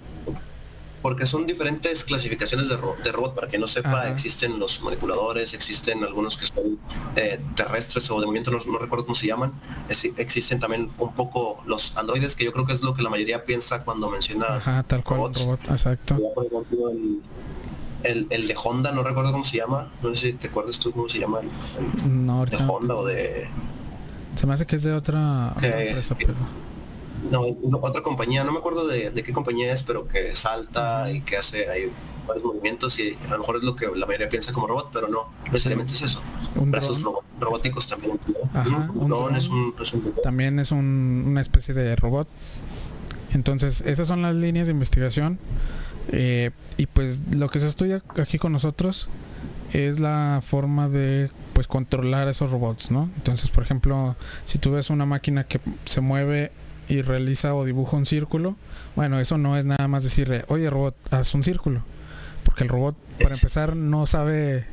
porque son diferentes clasificaciones de, robot. Para que no sepa, existen los manipuladores, existen algunos que son eh, terrestres o de movimiento, no, recuerdo cómo se llaman. existen también un poco los androides, que yo creo que es lo que la mayoría piensa cuando menciona Ajá, tal cual, robot, exacto. El, el, de Honda, no recuerdo cómo se llama. No sé si te acuerdas tú cómo se llama. El, de Honda o de... Se me hace que es de otra, empresa, pero no, otra compañía, no me acuerdo de, qué compañía es, pero que salta y que hace ahí varios movimientos y a lo mejor es lo que la mayoría piensa como robot, pero no, necesariamente es eso. Brazos robóticos también. También es una especie de robot. Entonces, esas son las líneas de investigación. Eh, y pues lo que se estudia aquí con nosotros es la forma de pues controlar esos robots, ¿no? Entonces, por ejemplo, si tú ves una máquina que se mueve y realiza o dibuja un círculo, bueno, eso no es nada más decirle, oye robot, haz un círculo. Porque el robot, para empezar, no sabe,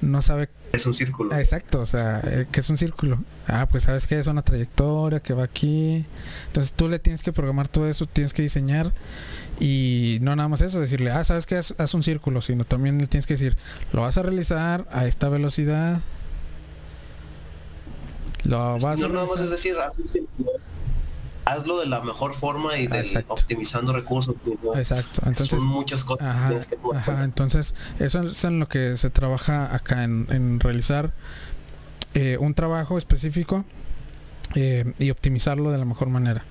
no sabe... Es un círculo. Ah, exacto, o sea, eh, que es un círculo. Ah, pues sabes que es una trayectoria que va aquí. Entonces tú le tienes que programar todo eso, tienes que diseñar y no nada más eso, decirle, ah, sabes que haz, haz un círculo, sino también le tienes que decir, lo vas a realizar a esta velocidad. Lo vas no, a nada más es decir, haz un círculo hazlo de la mejor forma y de optimizando recursos. Exacto. Entonces, Son muchas cosas. Ajá, Entonces, eso es en lo que se trabaja acá, en, realizar eh, un trabajo específico eh, y optimizarlo de la mejor manera.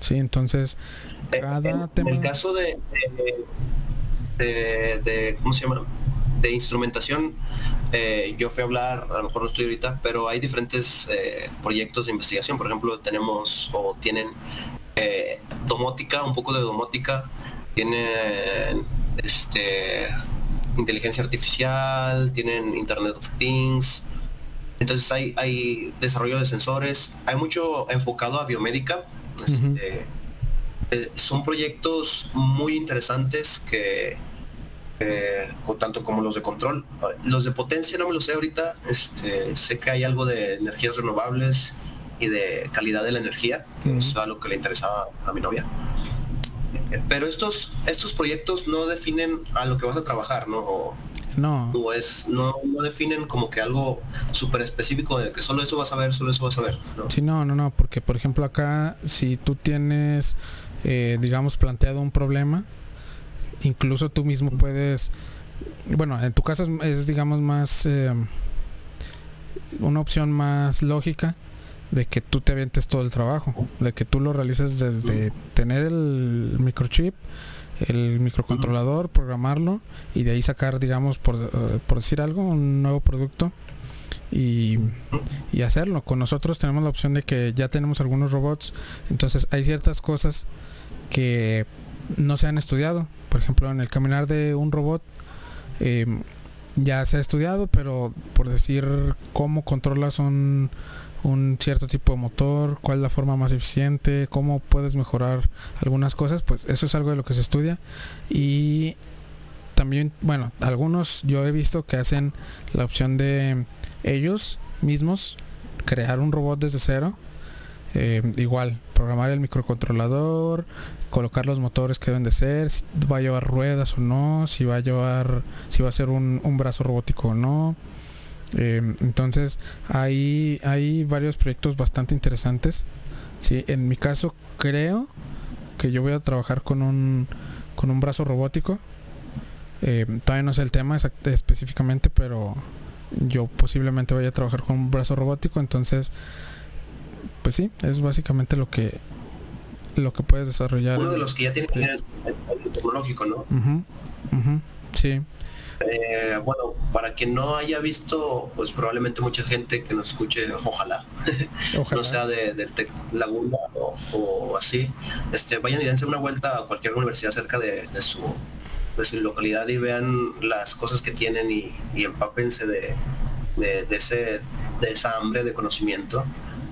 Sí, entonces, cada tema... En el caso de, de, de ¿cómo se llama? De instrumentación, eh, yo fui a hablar, a lo mejor no estoy ahorita, pero hay diferentes eh, proyectos de investigación. Por ejemplo, tenemos o tienen eh, domótica, un poco de domótica, tienen este, inteligencia artificial, tienen Internet of Things. Entonces hay, hay desarrollo de sensores, hay mucho enfocado a biomédica. Este, son proyectos muy interesantes que eh, tanto como los de control. Los de potencia no me lo sé ahorita, este, sé que hay algo de energías renovables y de calidad de la energía, que es algo que le interesaba a mi novia. Eh, pero estos, estos proyectos no definen a lo que vas a trabajar, ¿no? no. O es, no, no, definen como que algo súper específico de que solo eso vas a ver, solo eso vas a ver. ¿no? Sí, no, no, no, porque por ejemplo acá, si tú tienes, eh, digamos, planteado un problema, incluso tú mismo puedes, bueno, en tu caso es, digamos más eh, una opción más lógica de que tú te avientes todo el trabajo, de que tú lo realices desde tener el microchip, el microcontrolador, programarlo y de ahí sacar, digamos, por, eh, por decir algo, un nuevo producto y, y, hacerlo. Con nosotros tenemos la opción de que ya tenemos algunos robots, entonces hay ciertas cosas que no se han estudiado. Por ejemplo, en el caminar de un robot em, ya se ha estudiado, pero por decir cómo controlas un, un cierto tipo de motor, cuál es la forma más eficiente, cómo puedes mejorar algunas cosas, pues eso es algo de lo que se estudia. Y también, bueno, algunos yo he visto que hacen la opción de ellos mismos crear un robot desde cero eh, igual, programar el microcontrolador, colocar los motores que deben de ser, si va a llevar ruedas o no, si va a llevar, si va a ser un, brazo robótico o no. Eh, entonces, hay, hay varios proyectos bastante interesantes. Sí, en mi caso creo que yo voy a trabajar con un, con un brazo robótico. Eh, todavía no sé el tema específicamente, pero yo posiblemente vaya a trabajar con un brazo robótico, entonces pues sí, es básicamente lo que lo que puedes desarrollar. Uno de los que ya tiene el, tecnológico, ¿no? Sí. Eh, bueno, para quien no haya visto, pues probablemente mucha gente que nos escuche, ojalá, no sea de, de Laguna o, así, este, vayan y dense una vuelta a cualquier universidad cerca de, su, de su localidad y vean las cosas que tienen y, y empápense de, de, ese, de esa hambre de conocimiento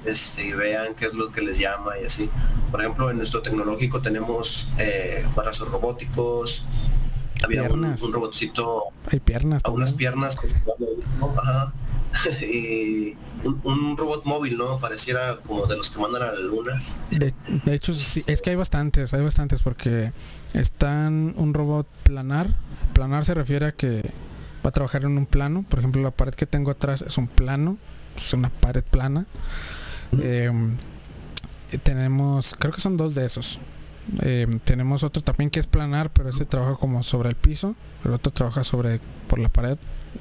este, y vean qué es lo que les llama y así. Por ejemplo, en nuestro tecnológico tenemos eh, brazos robóticos, había un, robotcito hay piernas a unas piernas que se y un, robot móvil, ¿no? Pareciera como de los que mandan a la luna. De, hecho, sí, es que hay bastantes, hay bastantes porque están un robot planar. Planar se refiere a que va a trabajar en un plano. Por ejemplo, la pared que tengo atrás es un plano, es una pared plana. Em, tenemos, creo que son dos de esos. Em, tenemos otro también que es planar, pero ese trabaja como sobre el piso. El otro trabaja sobre por la pared.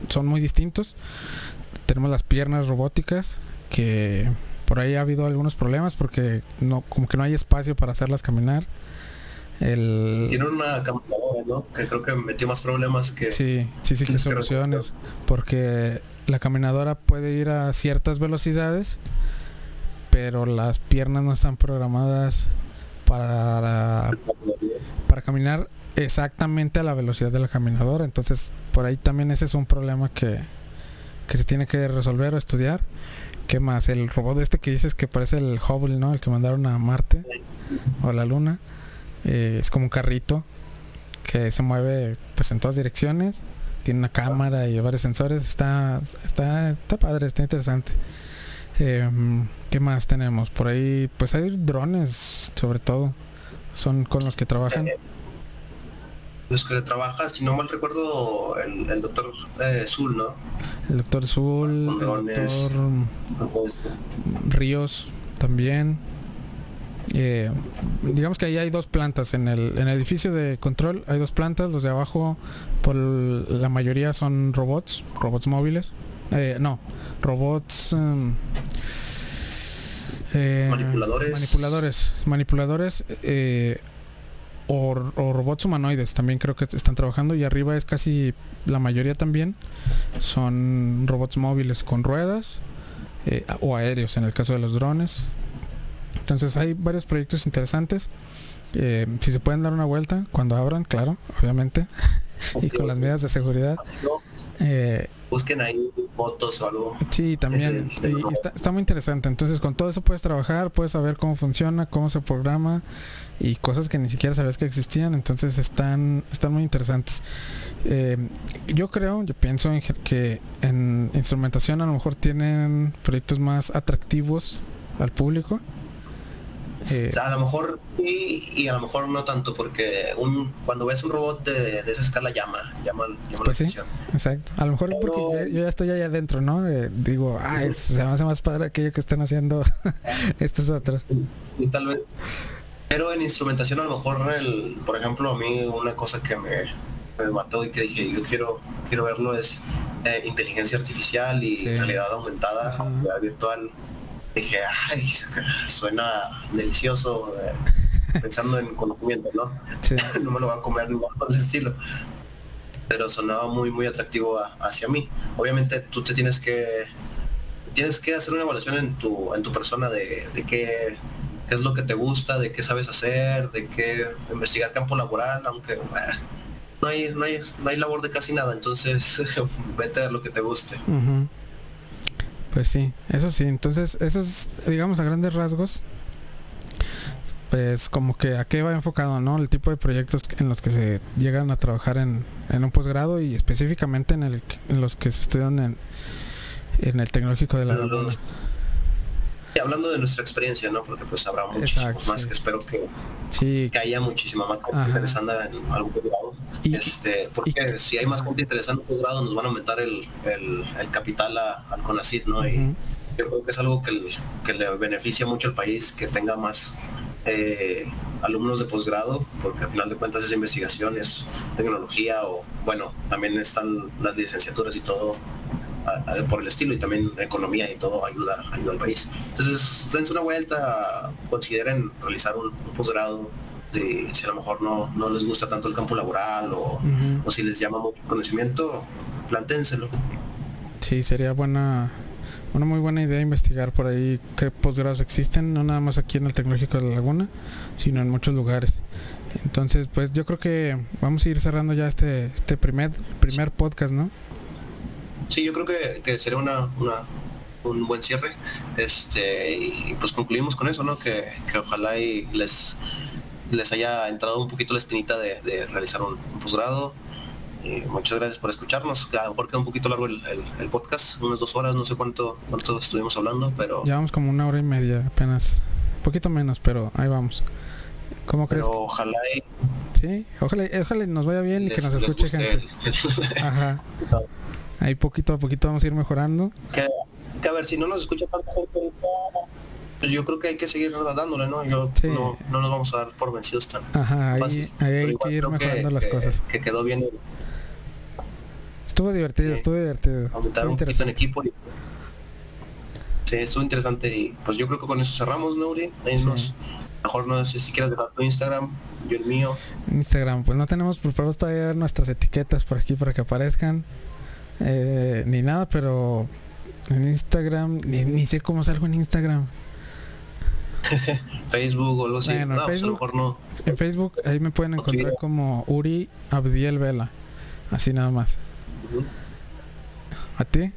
Son muy distintos. Tenemos las piernas robóticas que por ahí ha habido algunos problemas porque no como que no hay espacio para hacerlas caminar. El... Tiene una caminadora, ¿no? Que creo que metió más problemas que... Sí, sí, sí, que soluciones. Porque la caminadora puede ir a ciertas velocidades, pero las piernas no están programadas para, para caminar exactamente a la velocidad de la caminadora. Entonces, por ahí también ese es un problema que, que se tiene que resolver o estudiar. ¿Qué más? El robot este que dices que parece el Hubble, ¿no? El que mandaron a Marte o a la Luna. Eh, es como un carrito que se mueve pues en todas direcciones. Tiene una cámara y varios sensores. Está, está, está padre, está interesante. Em, ¿Qué más tenemos? Por ahí, pues hay drones, sobre todo. Son con los que trabajan. los que trabaja, si no mal recuerdo, el, doctor eh, Zul, ¿no? El doctor Zul, el doctor Ríos también. Eh, digamos que ahí hay dos plantas en el, en el edificio de control hay dos plantas los de abajo por la mayoría son robots robots móviles eh, no robots em, eh, manipuladores manipuladores manipuladores o, o, robots humanoides también creo que están trabajando y arriba es casi la mayoría también son robots móviles con ruedas o aéreos en el caso de los drones entonces hay varios proyectos interesantes. Eh, si se pueden dar una vuelta cuando abran, claro, obviamente, y con las medidas de seguridad. Eh, Busquen ahí fotos o algo. Sí, también. está, muy interesante. Entonces, con todo eso puedes trabajar, puedes saber cómo funciona, cómo se programa y cosas que ni siquiera sabías que existían. Entonces, están, están muy interesantes. Eh, yo creo, yo pienso en que en instrumentación a lo mejor tienen proyectos más atractivos al público eh, a lo mejor sí y a lo mejor no tanto, porque un, cuando ves un robot de, esa escala llama, llama, llama pues la atención. exacto. A lo mejor porque yo ya estoy ahí adentro, ¿no? digo, ah, se me hace más padre aquello que están haciendo estos otros. Sí, tal vez. Pero en instrumentación a lo mejor, el, por ejemplo, a mí una cosa que me, mató y que dije, yo quiero, quiero verlo es eh, inteligencia artificial y realidad aumentada, realidad virtual dije, ay, suena delicioso, eh, pensando en conocimiento, ¿no? no me lo va a comer ni por el estilo. Pero sonaba muy, muy atractivo hacia mí. Obviamente tú te tienes que tienes que hacer una evaluación en tu, en tu persona de, de qué, qué, es lo que te gusta, de qué sabes hacer, de qué investigar campo laboral, aunque no, hay, no, hay, no hay labor de casi nada, entonces vete a lo que te guste. Pues sí, eso sí. Entonces, eso es, digamos, a grandes rasgos, pues como que a qué va enfocado, ¿no? El tipo de proyectos en los que se llegan a trabajar en, en un posgrado y específicamente en, el, en los que se estudian en, en el tecnológico de la Laguna hablando de nuestra experiencia, ¿no? Porque pues habrá muchísimos más que espero que, que haya muchísima más gente interesante en algún grado. este, porque si hay más gente interesante en un grado nos van a aumentar el, el, capital al CONACID, ¿no? Y yo creo que es algo que, que, le beneficia mucho al país, que tenga más eh, alumnos de posgrado, porque al final de cuentas es investigación, es tecnología o bueno, también están las licenciaturas y todo por el estilo y también economía y todo ayuda, ayuda al país. Entonces, dense una vuelta, consideren realizar un, posgrado de, si a lo mejor no, no les gusta tanto el campo laboral o, o si les llama mucho conocimiento, planténselo. Sí, sería buena una muy buena idea investigar por ahí qué posgrados existen, no nada más aquí en el Tecnológico de la Laguna, sino en muchos lugares. Entonces, pues yo creo que vamos a ir cerrando ya este, este primer, primer podcast, ¿no? Sí, yo creo que, sería una, un buen cierre. Este, y pues concluimos con eso, ¿no? Que, ojalá y les, les haya entrado un poquito la espinita de, realizar un, posgrado. Muchas gracias por escucharnos. A lo mejor queda un poquito largo el, podcast, unas dos horas, no sé cuánto, cuánto estuvimos hablando, pero... Llevamos como una hora y media apenas. Un poquito menos, pero ahí vamos. ¿Cómo crees? Ojalá y... Sí, ojalá, ojalá nos vaya bien y que nos escuche gente. Ajá. Ahí poquito a poquito vamos a ir mejorando. Que, a ver, si no nos escucha tanta gente, pues yo creo que hay que seguir dándole, ¿no? Yo, no, no, nos vamos a dar por vencidos tan Ajá, ahí, ahí hay que ir mejorando las cosas. Que quedó bien. Estuvo divertido, estuvo divertido. Aumentar un poquito en equipo. Sí, estuvo interesante y pues yo creo que con eso cerramos, ¿no, Uri? mejor no sé si quieres dejar tu Instagram, yo el mío. Instagram, pues no tenemos preparados todavía nuestras etiquetas por aquí para que aparezcan. Eh, ni nada, pero en Instagram, ni, sé cómo salgo en Instagram. Facebook o lo sé. no, pues, Facebook, no. En Facebook ahí me pueden encontrar como Uri Abdiel Vela. Así nada más. ¿A ti?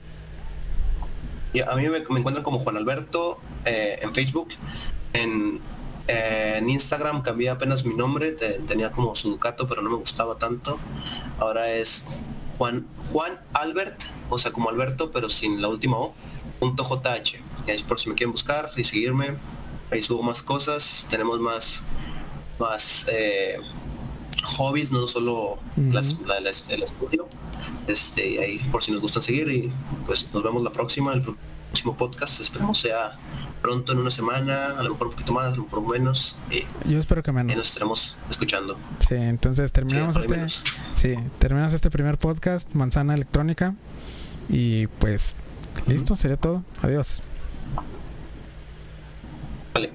Y a mí me, encuentran como Juan Alberto eh, en Facebook. En, en, Instagram cambié apenas mi nombre. tenía como Suncato, pero no me gustaba tanto. Ahora es Juan, Juan Albert, o sea, como Alberto, pero sin la última O, punto JH. Y ahí es por si me quieren buscar y seguirme. Ahí subo más cosas, tenemos más, más eh, hobbies, no solo las, el estudio. Este, ahí por si nos gustan seguir y pues nos vemos la próxima, el próximo podcast, esperemos sea pronto en una semana, a lo mejor un poquito más, a lo mejor menos. Yo espero que menos. Y nos estaremos escuchando. Sí, entonces terminamos este, sí, terminamos este primer podcast, Manzana Electrónica. Y pues listo, sería todo. Adiós. Vale.